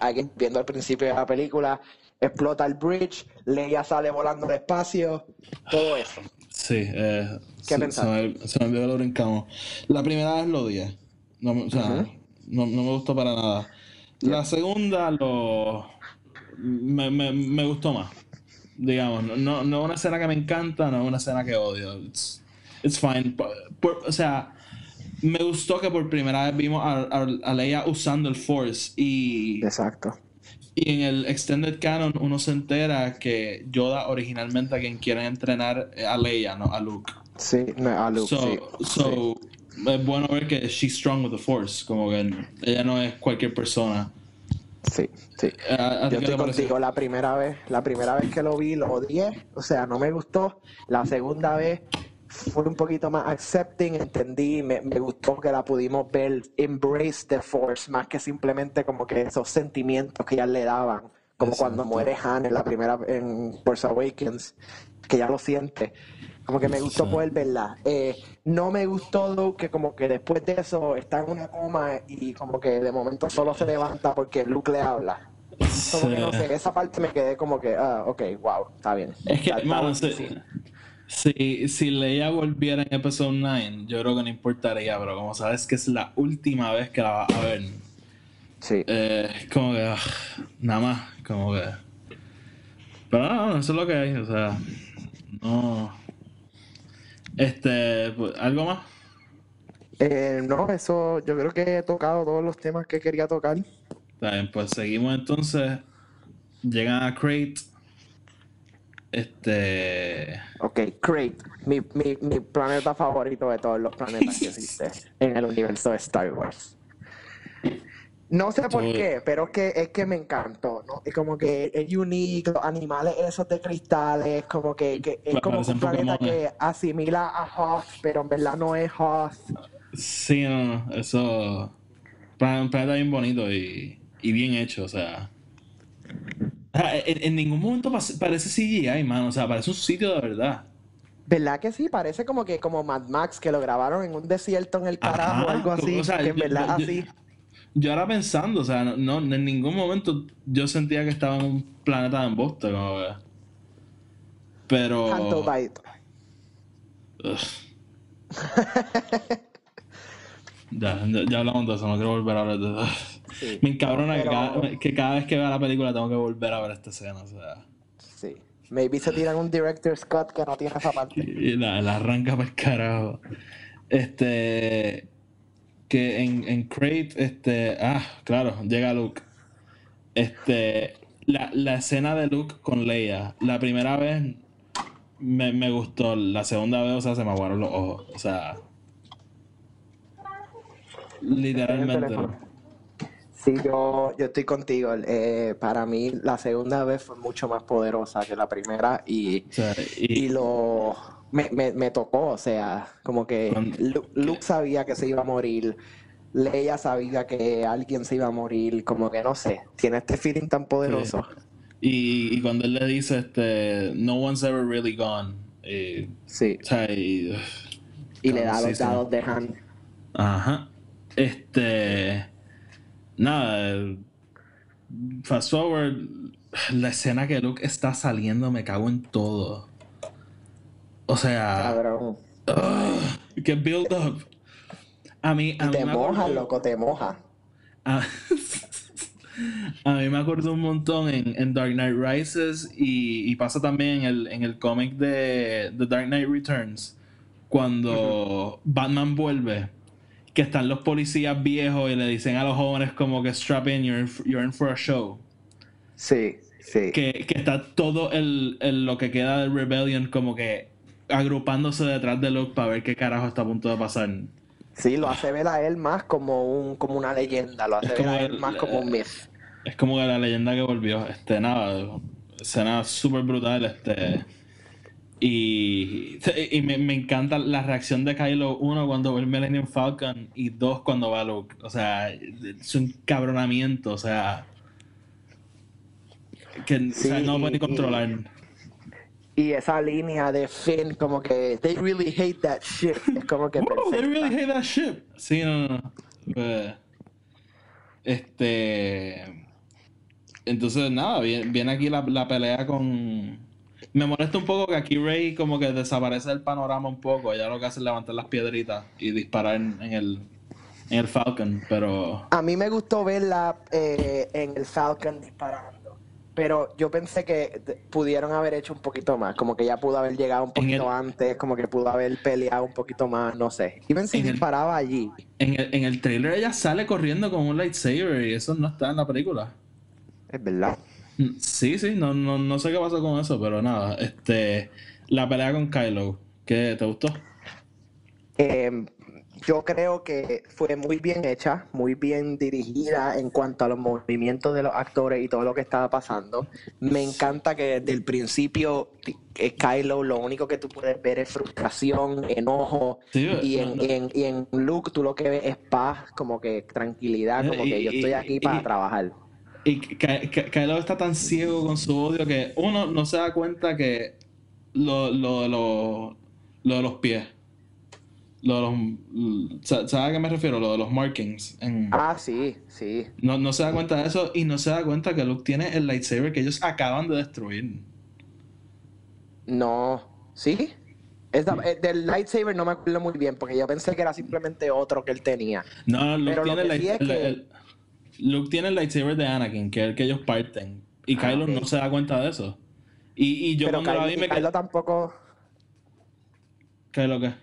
alguien viendo al principio de la película? Explota el bridge, Leia sale volando al espacio, todo eso. Sí, eh, ¿Qué se, se me, se me olvidó lo brincamos. La primera vez lo odié. No, me- o sea, Ujú. no, no me gustó para nada. La segunda lo me, me, me gustó más. Digamos, no, no, no es una escena que me encanta, no es una escena que odio. It's, it's fine. Por- por- o sea, me gustó que por primera vez vimos a, a, a Leia usando el Force y, Exacto. y en el Extended Canon uno se entera que Yoda originalmente a quien quieren entrenar a Leia, no a Luke. Sí, no, a Luke, So, sí. so es bueno ver que she's strong with the Force, como que ella no es cualquier persona. sí, sí. ¿A- a ti Yo estoy contigo, la primera vez, la primera vez que lo vi lo odié, o sea, no me gustó. La segunda vez fue un poquito más accepting, entendí, me, me gustó que la pudimos ver embrace the force, más que simplemente como que esos sentimientos que ya le daban, como cuando Exacto. muere Han en la primera, en Force Awakens, que ya lo siente. Como que me gustó poder verla. Eh, no me gustó Luke que como que después de eso está en una coma y como que de momento solo se levanta porque Luke le habla. Como que no sé, esa parte me quedé como que, ah, ok, wow, está bien. Es que, Está- mano. Si, si Leia volviera en episodio 9, yo creo que no importaría, pero como sabes que es la última vez que la vas a ver, Sí. eh, como que. ah, nada más, como que. Pero no, no, eso es lo que hay, o sea. No. Este. pues, ¿Algo más? Eh, no, eso yo creo que he tocado todos los temas que quería tocar. Está bien, pues seguimos entonces. Llegan a Crate. Este. Ok, Crate, mi, mi, mi planeta favorito de todos los planetas que existe en el universo de Star Wars. No sé por qué, pero es que, es que me encantó, ¿no? Es como que es unique, los animales esos de cristales, como que, que es como parecen un planeta que asimila a Hoth, pero en verdad no es Hoth. Sí, no, no, eso. Un planeta bien bonito y, y bien hecho, o sea. Ah, En, en ningún momento parece CGI, mano. O sea, parece un sitio de verdad. ¿Verdad que sí? Parece como que como Mad Max, que lo grabaron en un desierto en el carajo o algo así, o sea, que en verdad yo- así. Yo ahora pensando, o sea, no, no, en ningún momento yo sentía que estaba en un planeta de embuste, como que. Pero. Tanto ya, ya, ya hablamos de eso, no quiero volver a hablar de eso. Sí. Me encabrona que, cada, que cada vez que vea la película tengo que volver a ver esta escena, o sea. Sí. Maybe se tiran un director Scott que no tiene esa parte. Y la, la arranca para el carajo. Este. Que en, en Crate, este. Ah, claro, llega Luke. Este. La, la escena de Luke con Leia. La primera vez me, me gustó. La segunda vez, o sea, se me aguaron los ojos. O sea. Literalmente. Sí, yo, yo estoy contigo. Eh, para mí, la segunda vez fue mucho más poderosa que la primera y, O sea, y y, lo me, me, me tocó. O sea, como que Cuando- Lu- Luke sabía que se iba a morir. Leia sabía que alguien se iba a morir. Como que no sé, tiene este feeling tan poderoso. y, y cuando él le dice, este. No one's ever really gone. Y, Sí, o sea, y. y le da los dados de Han. Ajá. Este. Nada. Fast forward. La escena que Luke está saliendo, me cago en todo. O sea. Que build up. A mí, a mí te me moja, loco, te moja. a, a mí me acuerdo un montón en, en Dark Knight Rises y, y pasa también en el, en el cómic de The Dark Knight Returns, cuando Batman vuelve, que están los policías viejos y le dicen a los jóvenes como que strap in, you're in, you're in for a show. Sí, sí. Que, que está todo el, el- lo que queda del Rebellion como que agrupándose detrás de Luke para ver qué carajo está a punto de pasar. Sí, lo hace ver a él más como un como una leyenda, lo hace ver a él el- más como un myth. Es como que la leyenda que volvió. Este, nada, escena súper brutal. Este. Y, y me, me encanta la reacción de Kylo, uno, cuando ve el Millennium Falcon, y dos, cuando va Luke. O sea, es un cabronamiento, o sea. Que o sea, Sí, no puede controlar. Y esa línea de Finn como que they really hate that shit, es como que they really hate that shit. Sí, no, no. no. Pues, este. Entonces, nada, viene, viene aquí la, la pelea con. Me molesta un poco que aquí Rey como que desaparece del panorama un poco. Ella lo que hace es levantar las piedritas y disparar en, en el, en el Falcon, pero. A mí me gustó verla eh, en el Falcon disparando, pero yo pensé que pudieron haber hecho un poquito más, como que ya pudo haber llegado un el- poquito antes, como que pudo haber peleado un poquito más, no sé. Even si En el- disparaba allí. En el, en el trailer ella sale corriendo con un lightsaber y eso no está en la película. Es verdad. Sí, sí, no, no, no sé qué pasó con eso, pero nada. Este, la pelea con Kylo, ¿qué te gustó? Eh, yo creo que fue muy bien hecha, muy bien dirigida en cuanto a los movimientos de los actores y todo lo que estaba pasando. Me encanta que desde el principio eh, Kylo lo único que tú puedes ver es frustración, enojo Sí, y en, no. y en, y en Luke tú lo que ves es paz, como que tranquilidad, como Y- que yo estoy aquí para trabajar. Y Ky- Ky- Kylo está tan ciego con su odio que uno no se da cuenta que lo, lo, lo, lo de los pies. Lo de los, sa- ¿Sabes a qué me refiero? Lo de los markings. en- Ah, sí, sí. no, no se da cuenta de eso y no se da cuenta que Luke tiene el lightsaber que ellos acaban de destruir. No, ¿sí? Eh, del lightsaber no me acuerdo muy bien, porque yo pensé que era simplemente otro que él tenía. No, Luke Pero lo tiene, que el, sí es el- que- el- Luke tiene el lightsaber de Anakin, que es el que ellos parten. Y Ah, Kylo no se da cuenta de eso. Y, y yo Pero cuando la Kylo, vi me Kylo tampoco, Kylo qué?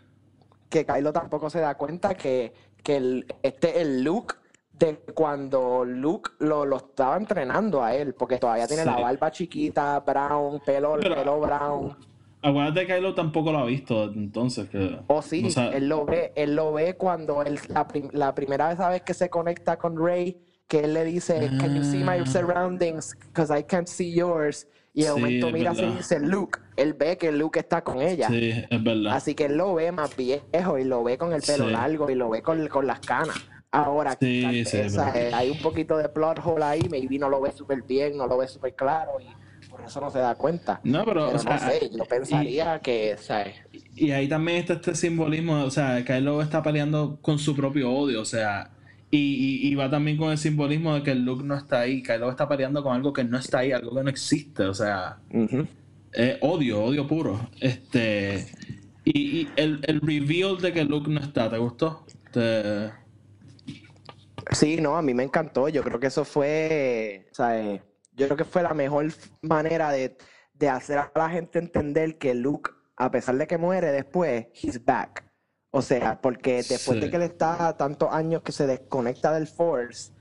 que Kylo tampoco se da cuenta que, que el, este el look de cuando Luke lo, lo estaba entrenando a él, porque todavía tiene Sí. la barba chiquita, brown, pelo, Pero- pelo brown. Acuérdate que Kylo tampoco lo ha visto entonces. Que, O sí, él lo ve, él lo ve cuando él, la, prim- la primera vez que se conecta con Rey, que él le dice, Can you see my Ah. surroundings? Because I can't see yours. Y de Sí, momento es mira y dice Luke. Él ve que Luke está con ella. Sí, es verdad. Así que él lo ve más viejo y lo ve con el pelo Sí. largo y lo ve con, con las canas. Ahora, Sí, esa, verdad. eh, hay un poquito de plot hole ahí, maybe no lo ve súper bien, no lo ve súper claro y por eso no se da cuenta. No, pero, Pero o sea, no sé, yo y- pensaría que, ¿sabes? Y ahí también está este simbolismo, o sea, Kylo está peleando con su propio odio, o sea, y, y, y va también con el simbolismo de que Luke no está ahí, Kylo está peleando con algo que no está ahí, algo que no existe, o sea, odio, odio puro. Este, y, y el, el reveal de que Luke no está, ¿te gustó? Te- Sí, no, a mí me encantó. Yo creo que eso fue, o sea, eh, yo creo que fue la mejor manera de, de hacer a la gente entender que Luke, a pesar de que muere después, he's back. O sea, porque después de que él está tantos años que se desconecta del Force,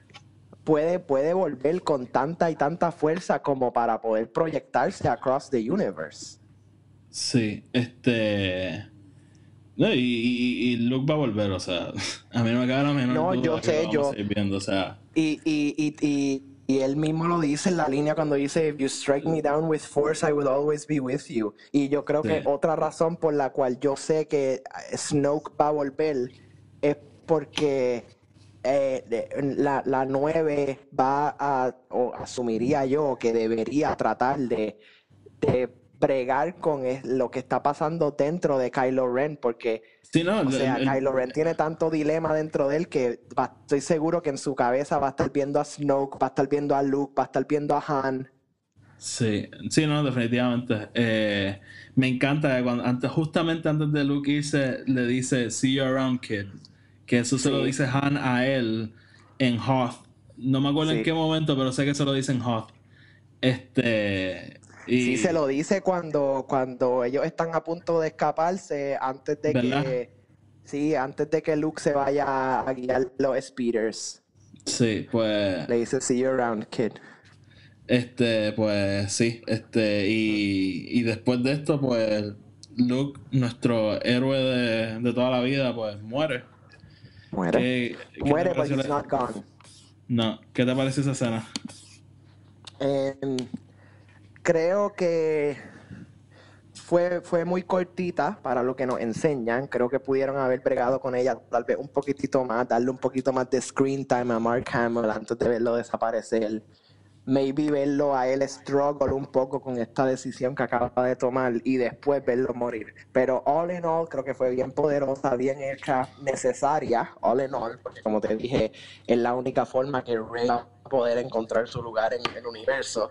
puede, puede volver con tanta y tanta fuerza como para poder proyectarse across the universe. Sí, este... No, y, y, y Luke va a volver, o sea, a mí no me cabe la menor No, duda yo que sé, lo vamos yo- a viendo, o sea... Y, y, y, y, y él mismo lo dice en la línea cuando dice, If you strike me down with force, I will always be with you. Y yo creo que otra razón por la cual yo sé que eh, Snoke va a volver es porque eh, la, la 9 va a, o asumiría yo, que debería tratar de, de bregar con lo que está pasando dentro de Kylo Ren, porque Sí, no, o el- sea, el- Kylo Ren tiene tanto dilema dentro de él que va- estoy seguro que en su cabeza va a estar viendo a Snoke, va a estar viendo a Luke, va a estar viendo a Han. Sí, sí, no, definitivamente. Eh, me encanta que cuando, antes, justamente antes de Luke irse, le dice, see you around, kid. Que eso se lo dice Han a él en Hoth. No me acuerdo en qué momento, pero sé que se lo dice en Hoth. Este. Y, Sí, se lo dice cuando, cuando ellos están a punto de escaparse antes de ¿Verdad? que sí, antes de que Luke se vaya a guiar los speeders. Sí, pues. Le dice see you around, kid. Este, pues sí. Este, y, y después de esto, pues. Luke, nuestro héroe de, de toda la vida, pues muere. Muere. ¿Qué- qué te Muere, pareció he's not gone. No, ¿qué te parece esa escena? Em, creo que fue, fue muy cortita para lo que nos enseñan. Creo que pudieron haber bregado con ella tal vez un poquitito más, darle un poquito más de screen time a Mark Hamill antes de verlo desaparecer. Maybe verlo a él struggle un poco con esta decisión que acaba de tomar y después verlo morir. Pero all in all, creo que fue bien poderosa, bien hecha, necesaria, all in all, porque como te dije, es la única forma que Rey va a poder encontrar su lugar en el universo.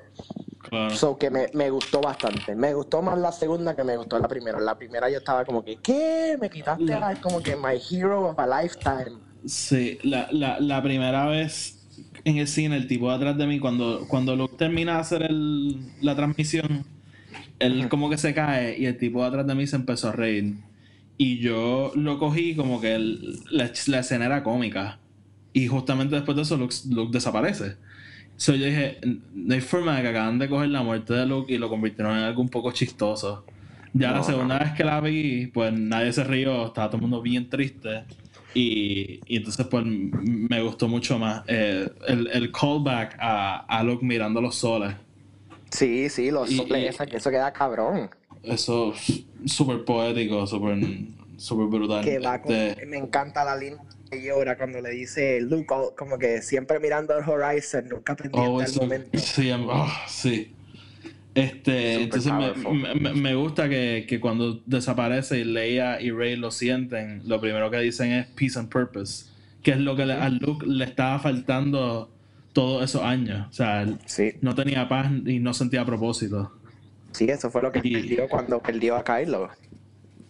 Claro. So que me, me gustó bastante. Me gustó más la segunda que me gustó la primera. La primera yo estaba como que, ¿qué? Me quitaste a- como que my hero of a lifetime. Sí, la, la, la primera vez en el cine, el tipo de atrás de mí, cuando, cuando Luke termina de hacer el, la transmisión, él como que se cae y el tipo de atrás de mí se empezó a reír. Y yo lo cogí como que el- la, la escena era cómica. Y justamente después de eso Luke, Luke desaparece. So yo dije, no hay forma de que acaban de coger la muerte de Luke y lo convirtieron en algo un poco chistoso. Ya la No, segunda vez que la vi, pues nadie se rió, estaba todo el mundo bien triste. Y, y entonces pues me gustó mucho más eh, el, el callback a, a Luke mirando los soles. Sí, sí, los Y- soples, y- esa- eso queda cabrón. Eso es súper poético, súper súper brutal. Que va con- Este, me encanta la línea que llora cuando le dice Luke, oh, como que siempre mirando el horizon, nunca pendiente always al momento. sí, ah, sí. Este, Super entonces me, me- me gusta que, que cuando desaparece y Leia y Rey lo sienten, lo primero que dicen es peace and purpose, que es lo que le- a Luke le estaba faltando todos esos años. O sea, Sí, no tenía paz y no sentía propósito. sí, eso fue lo que Y- perdió cuando perdió a Kylo.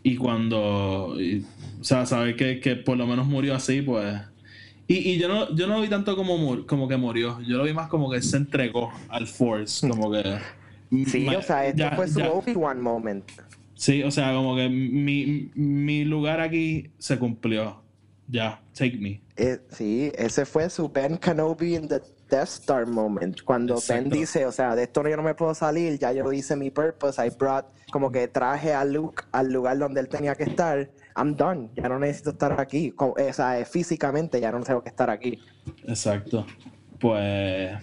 Y cuando, y- o sea, saber que, que por lo menos murió así, pues... Y, y yo no yo no lo vi tanto como, mur- como que murió, yo lo vi más como que se entregó al Force, como que... Sí, ma- o sea, este ya- fue su Obi-Wan moment. Sí, o sea, como que mi, mi lugar aquí se cumplió. Ya, take me. Eh, sí, ese fue su Ben Kenobi in the Death Star moment. Cuando Ben dice, o sea, de esto yo no me puedo salir, ya yo hice mi purpose, I brought, como que traje a Luke al lugar donde él tenía que estar. I'm done, ya no necesito estar aquí. O sea, físicamente ya no tengo que estar aquí. Exacto. Pues.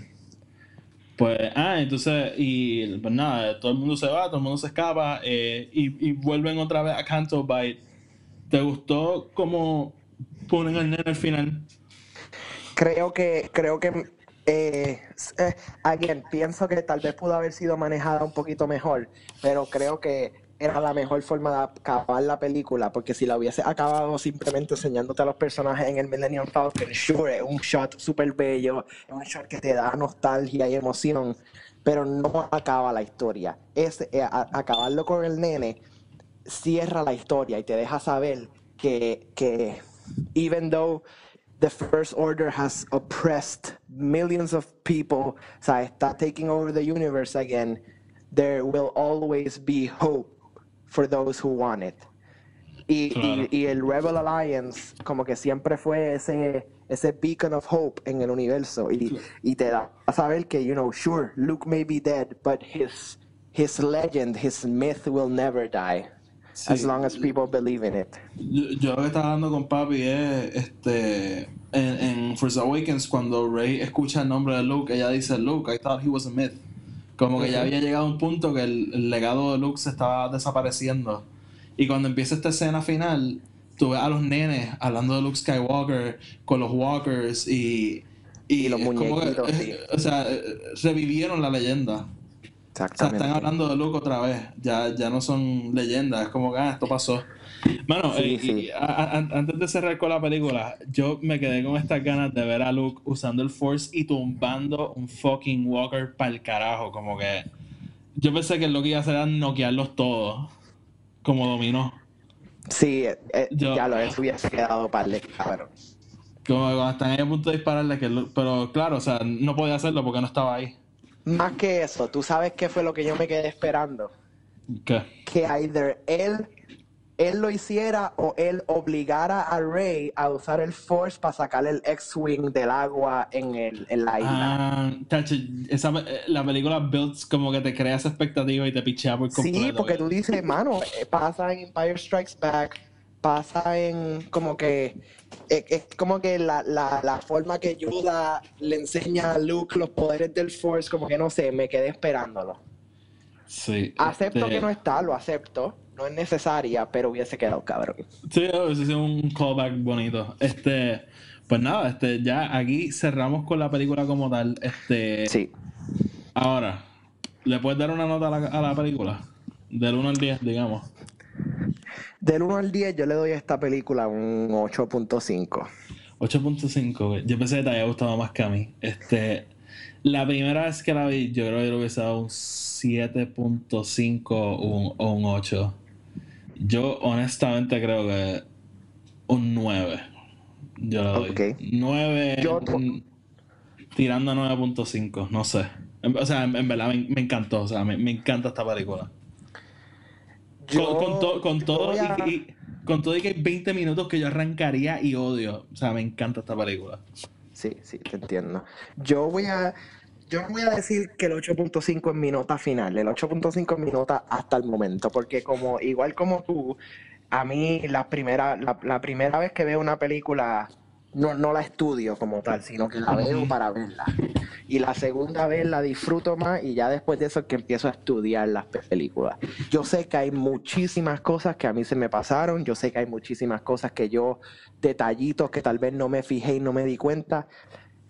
Pues, ah, entonces, y pues nada, todo el mundo se va, todo el mundo se escapa, eh, y, y vuelven otra vez a Canto Bite. ¿Te gustó cómo ponen al nene al final? Creo que, creo que, eh, eh, again, pienso que tal vez pudo haber sido manejada un poquito mejor, pero creo que era la mejor forma de acabar la película, porque si la hubiese acabado simplemente enseñándote a los personajes en el Millennium Falcon, sure, es un shot súper bello, es un shot que te da nostalgia y emoción, pero no acaba la historia. Es, eh, acabarlo con el nene cierra la historia y te deja saber que, que even though the First Order has oppressed millions of people, o sea, está taking over the universe again, there will always be hope for those who want it. Y, Claro. y, y el Rebel Alliance como que siempre fue ese, ese beacon of hope en el universo y, y te da a saber que, you know, sure, Luke may be dead, but his, his legend, his myth will never die. As Sí. long as people believe in it. Yo, yo lo que estaba hablando con papi es este en, en Force Awakens cuando Rey escucha el nombre de Luke, ella dice Luke, I thought he was a myth. Como que ya había llegado a un punto que el, el legado de Luke se estaba desapareciendo. Y cuando empieza esta escena final, tú ves a los nenes hablando de Luke Skywalker con los Walkers y. Y los que, muñequitos, eh, sí. O sea, eh, revivieron la leyenda. O sea, Exactamente. están hablando de Luke otra vez. Ya, ya no son leyendas. Es como que, ah, esto pasó. Mano, Sí, eh, sí. y a- a- an- antes de cerrar con la película, yo me quedé con estas ganas de ver a Luke usando el Force y tumbando un fucking Walker para el carajo. Como que. Yo pensé que lo que iba a hacer era noquearlos todos. Como dominó. Sí, eh, eh, Yo- ya lo eso hubiese quedado par de cabrón. Como que cuando están ahí a punto de dispararle. Que pero claro, o sea, no podía hacerlo porque no estaba ahí. Más que eso, ¿tú sabes qué fue lo que yo me quedé esperando? ¿Qué? Que either él, él lo hiciera o él obligara a Rey a usar el Force para sacar el X-Wing del agua en, el, en la isla. Ah, chacho, esa, eh, la película Builds como que te crea esa expectativa y te pichea por completo. Sí, porque tú dices, mano, eh, pasa en Empire Strikes Back, pasa en como que eh, es como que la, la, la forma que Yoda le enseña a Luke los poderes del Force, como que no sé, me quedé esperándolo. Sí. Acepto este, que no está, lo acepto, no es necesaria, pero hubiese quedado cabrón. Sí, eso es un callback bonito. Este, pues nada, este, ya aquí cerramos con la película como tal. Este, Sí. Ahora, ¿le puedes dar una nota a la, a la película? Del 1 al 10, digamos. Del 1 al 10 yo le doy a esta película un 8.5. 8.5, güey. Yo pensé que te había gustado más que a mí. Este, la primera vez que la vi, yo creo que le hubiese dado un 7.5 o un, o un 8. Yo honestamente creo que un 9. Yo le doy. Ok. 9 Yo- tirando a 9.5, no sé. O sea, en, en verdad me, me encantó, o sea, me, me encanta esta película. Yo- con, con to- con todo a- y, y- con todo y que hay 20 minutos que yo arrancaría y odio. O sea, me encanta esta película. Sí, sí, te entiendo. Yo voy a, yo no voy a decir que el 8.5 es mi nota final, el 8.5 es mi nota hasta el momento, porque como igual como tú, a mí la primera, la, la primera vez que veo una película no, no la estudio como tal, sino que la veo para verla. Y la segunda vez la disfruto más y ya después de eso es que empiezo a estudiar las pe- películas. Yo sé que hay muchísimas cosas que a mí se me pasaron, yo sé que hay muchísimas cosas que yo, detallitos que tal vez no me fijé y no me di cuenta.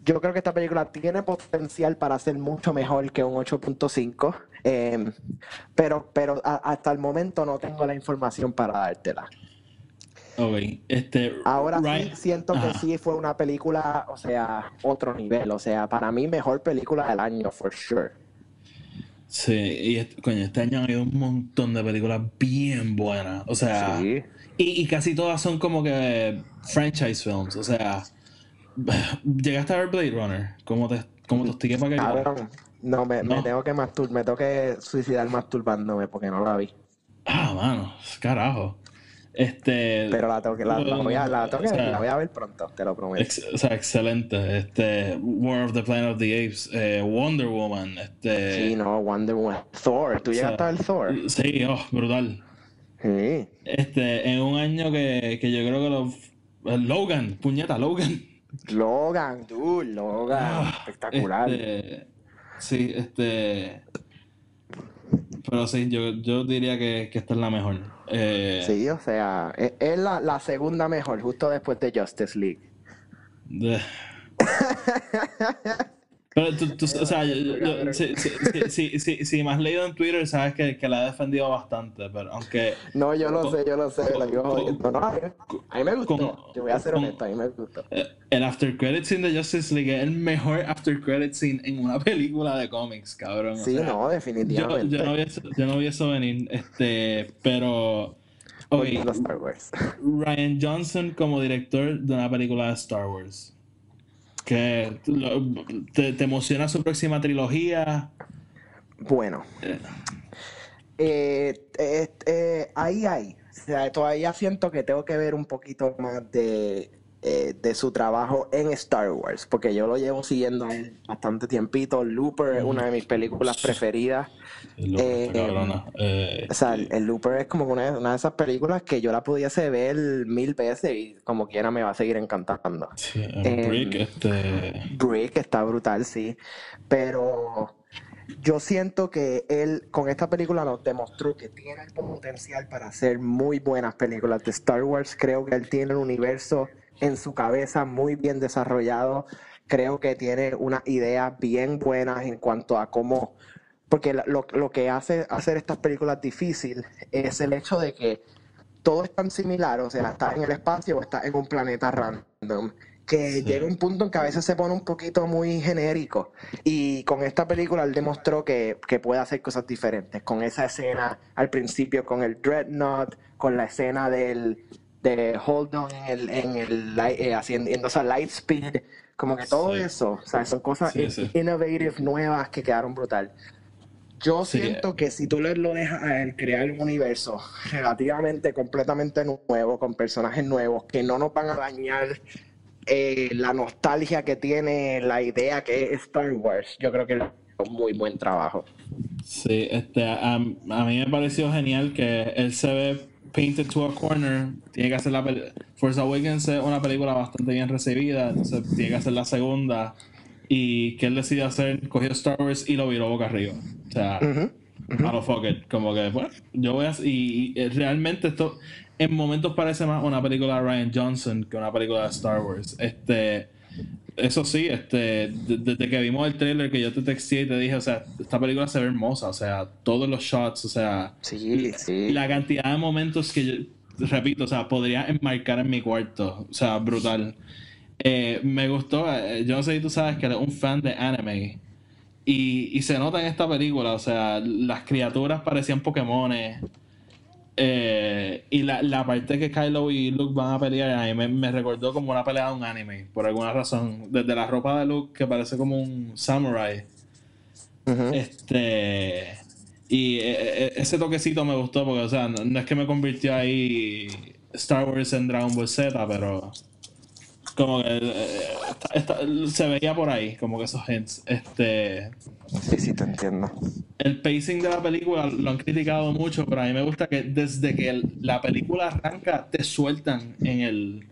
Yo creo que esta película tiene potencial para ser mucho mejor que un 8.5, eh, pero, pero a- hasta el momento no tengo la información para dártela. Este. Ahora Ryan- sí siento que Ajá. sí fue una película, o sea, otro nivel. O sea, para mí mejor película del año, for sure. Sí, y este, coño, este año ha habido un montón de películas bien buenas. O sea, Sí. y, y casi todas son como que franchise films. O sea, llegaste a ver Blade Runner. ¿Cómo te, cómo te hostigué para que Cabrón, no, me, me No. tengo que mastur me tengo que suicidar masturbándome porque no la vi. Ah, mano, carajo. Este. Pero la, tengo que, la, la voy a, la, tengo que- o sea, la voy a ver pronto, te lo prometo. ex- o sea, excelente. Este, War of the Planet of the Apes, eh, Wonder Woman, este. Sí, no, Wonder Woman. Thor, ¿tú o sea, llegaste a ver Thor? Sí, oh, brutal. Sí. Este, en un año que, que yo creo que los. eh, Logan, puñeta, Logan. Logan, dude, Logan, Ah, espectacular. este, sí, este. Pero sí, yo, yo diría que, que esta es la mejor. Eh, Sí, o sea, es, es la, la segunda mejor, justo después de Justice League. de- Pero tú, tú- o sea, yo- yo- si, si, si, si, me has leído en Twitter, sabes que, que la he defendido bastante, pero aunque. No, yo lo Con- sé, yo lo sé, con- jodiendo. No, a mí, me gustó. con- Yo voy a ser con- honesto, a mí me gustó. eh, El after credit scene de Justice League es el mejor after credit scene en una película de cómics, cabrón. o Sí, sea, no, definitivamente. yo, no vi eso, yo no vi eso venir, este, pero. Ok, Volviendo a Star Wars. Ryan Johnson como director de una película de Star Wars. Que te, te emociona su próxima trilogía. Bueno. Eh, eh, eh, ahí hay. O sea, todavía siento que tengo que ver un poquito más de, eh, de su trabajo en Star Wars, porque yo lo llevo siguiendo bastante tiempito. Looper es una de mis películas preferidas. Lo- Eh, cabrona. Eh, O sea, el, el Looper es como una, una de esas películas que yo la pudiese ver mil veces y como quiera me va a seguir encantando. sí, eh, Brick, este. Brick está brutal, sí. Pero yo siento que él con esta película nos demostró que tiene el potencial para hacer muy buenas películas de Star Wars. Creo que él tiene el universo en su cabeza muy bien desarrollado. Creo que tiene unas ideas bien buenas en cuanto a cómo... Porque lo, lo que hace hacer estas películas difícil es el hecho de que todo es tan similar, o sea, estás en el espacio o estás en un planeta random, que Sí. llega un punto en que a veces se pone un poquito muy genérico. Y con esta película él demostró que, que puede hacer cosas diferentes. Con esa escena al principio, con el Dreadnought, con la escena del de Hold On en el, en el light- eh, haciendo yéndose a Lightspeed, como que todo Sí. eso, o sea, son cosas Sí, in- sí. innovative nuevas que quedaron brutal. Yo siento que si tú le lo dejas a él crear un universo relativamente completamente nuevo, con personajes nuevos, que no nos van a dañar eh, la nostalgia que tiene la idea que es Star Wars, yo creo que es un muy buen trabajo. Sí, este, a, a mí me pareció genial que él se ve painted to a corner. Tiene que hacer la Force Awakens es una película bastante bien recibida, entonces tiene que hacer la segunda. Y que él decide hacer, cogió Star Wars y lo viró boca arriba. O sea, a lo fuck it. Como que, bueno, yo voy a. Y, y, eh, realmente esto en momentos parece más una película de Ryan Johnson que una película de Star Wars. Este. Eso sí, este, de- desde que vimos el trailer que yo te texté y te dije, o sea, esta película se ve hermosa, o sea, todos los shots, o sea, Sí, sí. la cantidad de momentos que yo, repito, o sea, podría enmarcar en mi cuarto, o sea, brutal. Eh, me gustó, eh, yo no sé si tú sabes que eres un fan de anime y, y se nota en esta película, o sea, las criaturas parecían Pokémones. Eh, y la, la parte que Kylo y Luke van a pelear a mí me, me recordó como una pelea de un anime, por alguna razón. Desde la ropa de Luke, que parece como un samurai. Este. Y eh, eh, ese toquecito me gustó porque, o sea, no, no es que me convirtió ahí Star Wars en Dragon Ball Z, pero. Como que. eh, esta- se veía por ahí, como que esos hints. Este. Sí, sí, te entiendo. El pacing de la película lo han criticado mucho, pero a mí me gusta que desde que el- la película arranca te sueltan en el,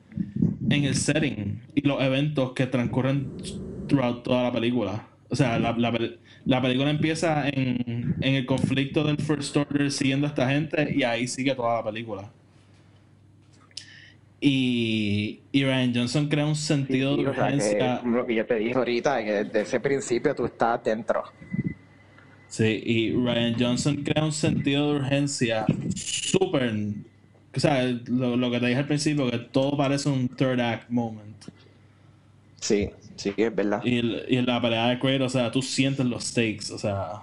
en el setting y los eventos que transcurren throughout toda la película. O sea, la, la la película empieza en, en el conflicto del First Order siguiendo a esta gente y ahí sigue toda la película. Y, y Ryan Johnson crea un sentido Sí, de o sea, que, urgencia. lo que yo te dije ahorita, que desde ese principio tú estás dentro. Sí, y Ryan Johnson crea un sentido de urgencia súper. O sea, lo, lo que te dije al principio, que todo parece un third act moment. Sí, sí, es verdad. Y, y en la pelea de Kratos, o sea, tú sientes los stakes, o sea.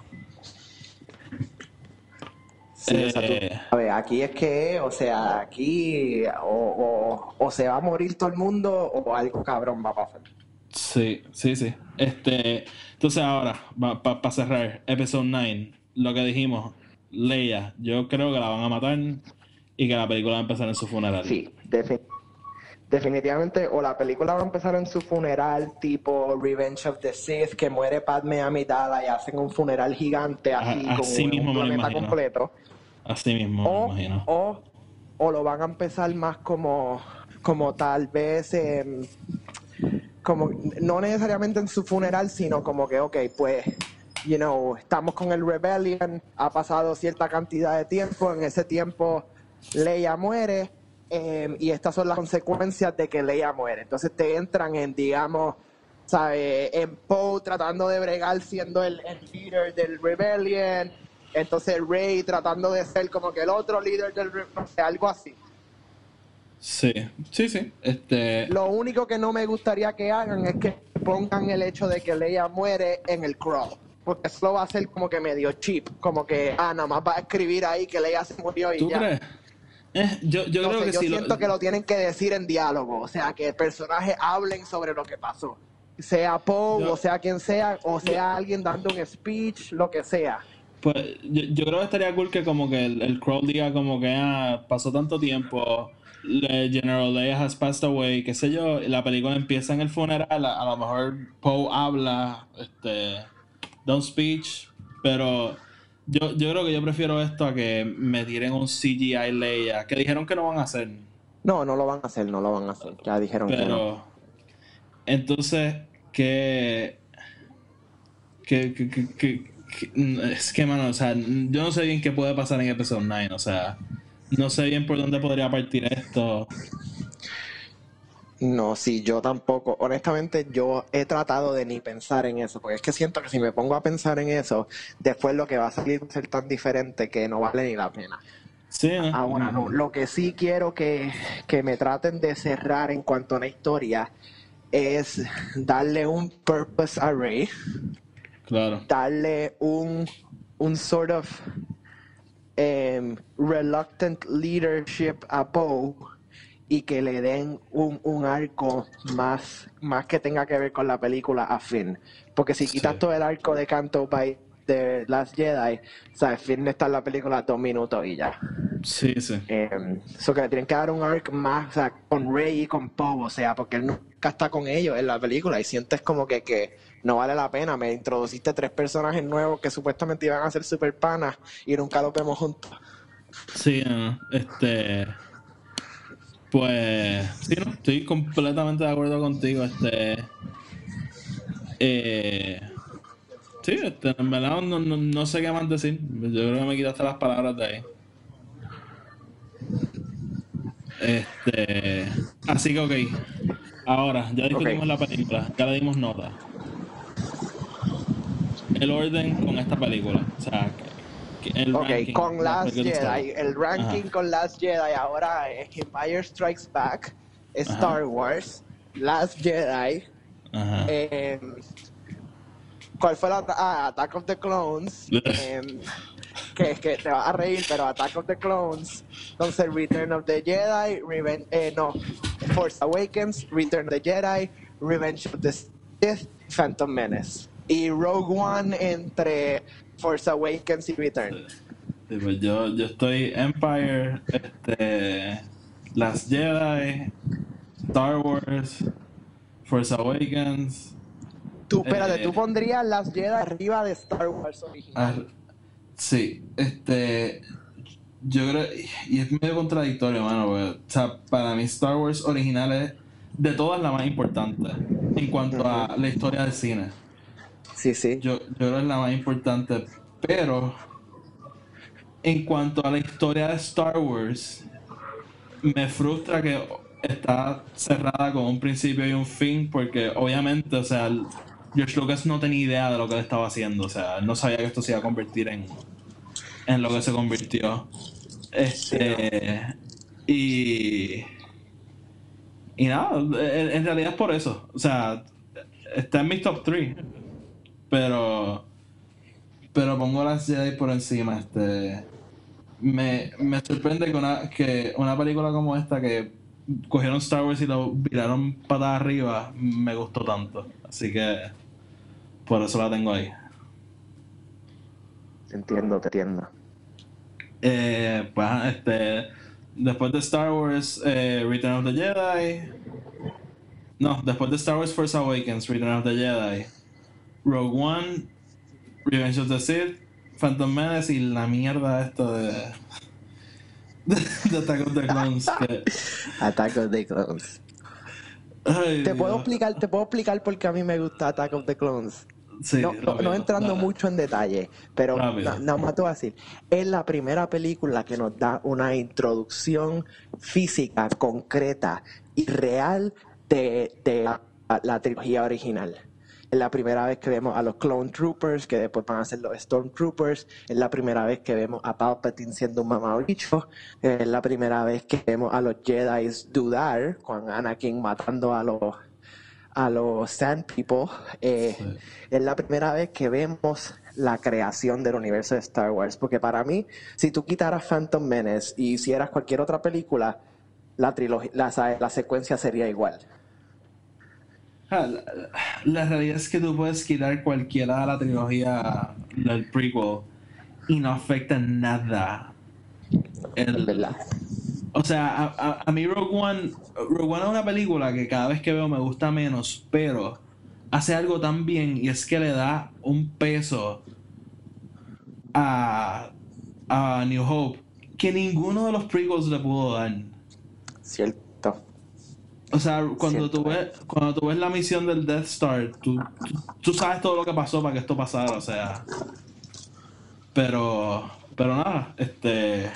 Sí, o sea, tú Eh, aquí es que, o sea, aquí o, o, o se va a morir todo el mundo o algo cabrón va a pasar. Sí, sí, sí. Este, entonces ahora, para cerrar, episodio 9, lo que dijimos, Leia, yo creo que la van a matar y que la película va a empezar en su funeral. Sí, defi- definitivamente, o la película va a empezar en su funeral tipo Revenge of the Sith, que muere Padme Amidala y hacen un funeral gigante así, con así un mismo me lo planeta completo. Así mismo, O, me imagino. o, o lo van a empezar más como, como tal vez, em, como no necesariamente en su funeral, sino como que, ok, pues, you know, estamos con el Rebellion, ha pasado cierta cantidad de tiempo, en ese tiempo Leia muere, em, y estas son las consecuencias de que Leia muere. Entonces te entran en, digamos, ¿sabes? En Poe tratando de bregar siendo el, el líder del Rebellion, entonces Rey tratando de ser como que el otro líder del algo así. Sí, sí, sí. Este, Lo único que no me gustaría que hagan es que pongan el hecho de que Leia muere en el crawl. Porque eso va a hacer como que medio cheap. Como que, ah, nada más va a escribir ahí que Leia se murió y ¿Tú ya. crees? Eh, yo yo No creo sé, que yo sí. lo- siento que lo tienen que decir en diálogo. O sea, que el personaje hablen sobre lo que pasó. Sea Poe, o sea quien sea, o sea alguien dando un speech, lo que sea. Pues yo, yo creo que estaría cool que como que el, el Crow diga como que ah, pasó tanto tiempo, General Leia has passed away, qué sé yo, la película empieza en el funeral, a, a lo mejor Poe habla, este, don't speech, pero yo, yo creo que yo prefiero esto a que me tiren un CGI Leia, que dijeron que no van a hacer, No, no lo van a hacer, no lo van a hacer. Ya dijeron que no. entonces, ¿qué, qué, qué- qué- qué- qué- es que, mano, o sea, yo no sé bien qué puede pasar en episodio 9, o sea, no sé bien por dónde podría partir esto. No, sí, yo tampoco. Honestamente, yo he tratado de ni pensar en eso, porque es que siento que si me pongo a pensar en eso, después lo que va a salir va a ser tan diferente que no vale ni la pena. Sí, ¿no? Ahora, no, lo que sí quiero que, que me traten de cerrar en cuanto a una historia es darle un purpose a Rey, Claro. darle un, un sort of em, reluctant leadership a Poe y que le den un, un arco más, más que tenga que ver con la película a Finn. Porque si quitas Sí. todo el arco de Canto by de Last Jedi, ¿sabes? Finn está en la película dos minutos y ya. Sí, sí. Eso que le tienen que dar un arc más, o sea, con Rey y con Poe, o sea, porque él nunca está con ellos en la película y sientes como que, que no vale la pena. Me introduciste tres personajes nuevos que supuestamente iban a ser super panas y nunca los vemos juntos. Sí, no, este. Pues. Sí, no, estoy completamente de acuerdo contigo. Este. Eh. Sí, este, en verdad no, no, no sé qué más decir. Yo creo que me quitaste las palabras de ahí. Este. Así que, ok. Ahora, ya discutimos la película, ya le dimos nota. El orden con esta película. O sea, el Ok, ranking con Last Jedi, el ranking Ajá. con Last Jedi ahora es Empire Strikes Back, Star Wars, Last Jedi, Ajá. eh, ¿cuál fue la? Ah, Attack of the Clones, em, que es que te vas a reír, pero Attack of the Clones, entonces Return of the Jedi, Reven- eh, no, Force Awakens, Return of the Jedi, Revenge of the Sith, Phantom Menace. Y Rogue One entre Force Awakens y Return. Sí, pues yo, yo estoy Empire, este, Last Jedi, Star Wars, Force Awakens. Tú, espérate, Eh, tú pondrías las Jedi arriba de Star Wars original. sí, este, yo creo, y es medio contradictorio, mano, porque, o sea, para mí Star Wars original es de todas la más importante en cuanto a la historia del cine. Sí, sí. Yo, yo creo que es la más importante, pero en cuanto a la historia de Star Wars, me frustra que está cerrada con un principio y un fin, porque obviamente, o sea, George Lucas no tenía idea de lo que él estaba haciendo, o sea, él no sabía que esto se iba a convertir en, en lo que se convirtió. Este, y, y nada, en realidad es por eso, o sea, está en mi top 3, pero pero pongo las Jedi por encima, este me, me sorprende que una, que una película como esta que cogieron Star Wars y lo viraron patada arriba me gustó tanto. Así que por eso la tengo ahí. Entiendo, te entiendo. Eh, pues, este, después de Star Wars, eh, Return of the Jedi. No, después de Star Wars Force Awakens, Return of the Jedi, Rogue One, Revenge of the Sith, Phantom Menace y la mierda esto de. de Attack of the Clones. que- Attack of the Clones. ay, Te puedo explicar, te puedo explicar por qué a mí me gusta Attack of the Clones. Sí, no, no- rápido, no entrando dale. mucho en detalle, pero na- nada más te voy a decir, es la primera película que nos da una introducción física, concreta y real de, de la, la trilogía original. Es la primera vez que vemos a los Clone Troopers, que después van a ser los Stormtroopers. Es la primera vez que vemos a Palpatine siendo un mamabicho. Es la primera vez que vemos a los Jedi dudar, con Anakin matando a los a los Sand People. Eh, Sí. Es la primera vez que vemos la creación del universo de Star Wars. Porque para mí, si tú quitaras Phantom Menace y hicieras cualquier otra película, la, trilogía, la, la secuencia sería igual. Ah, La, la realidad es que tú puedes quitar cualquiera de la trilogía del prequel y no afecta nada. el- verdad. O sea, a, a- a mí Rogue One, Rogue One es una película que cada vez que veo me gusta menos, pero hace algo tan bien y es que le da un peso a, a New Hope que ninguno de los prequels le pudo dar. Cierto. O sea, cuando tú ves, cuando tú ves la misión del Death Star, tú, tú, tú sabes todo lo que pasó para que esto pasara, o sea. Pero, pero nada, este,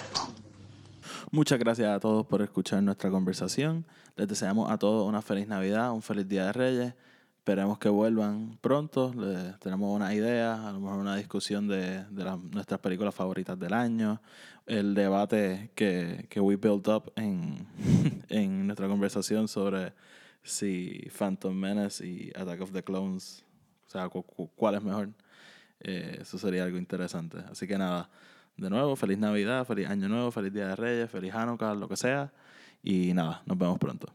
Muchas gracias a todos por escuchar nuestra conversación. Les deseamos a todos una feliz Navidad, un feliz Día de Reyes. Esperemos que vuelvan pronto. Les tenemos unas ideas, a lo mejor una discusión de, de nuestras películas favoritas del año. El debate que, que we built up en, en nuestra conversación sobre si Phantom Menace y Attack of the Clones, o sea, cu- cu- cuál es mejor. Eh, eso sería algo interesante. Así que nada, de nuevo, feliz Navidad, feliz Año Nuevo, feliz Día de Reyes, feliz Hanukkah, lo que sea. Y nada, nos vemos pronto.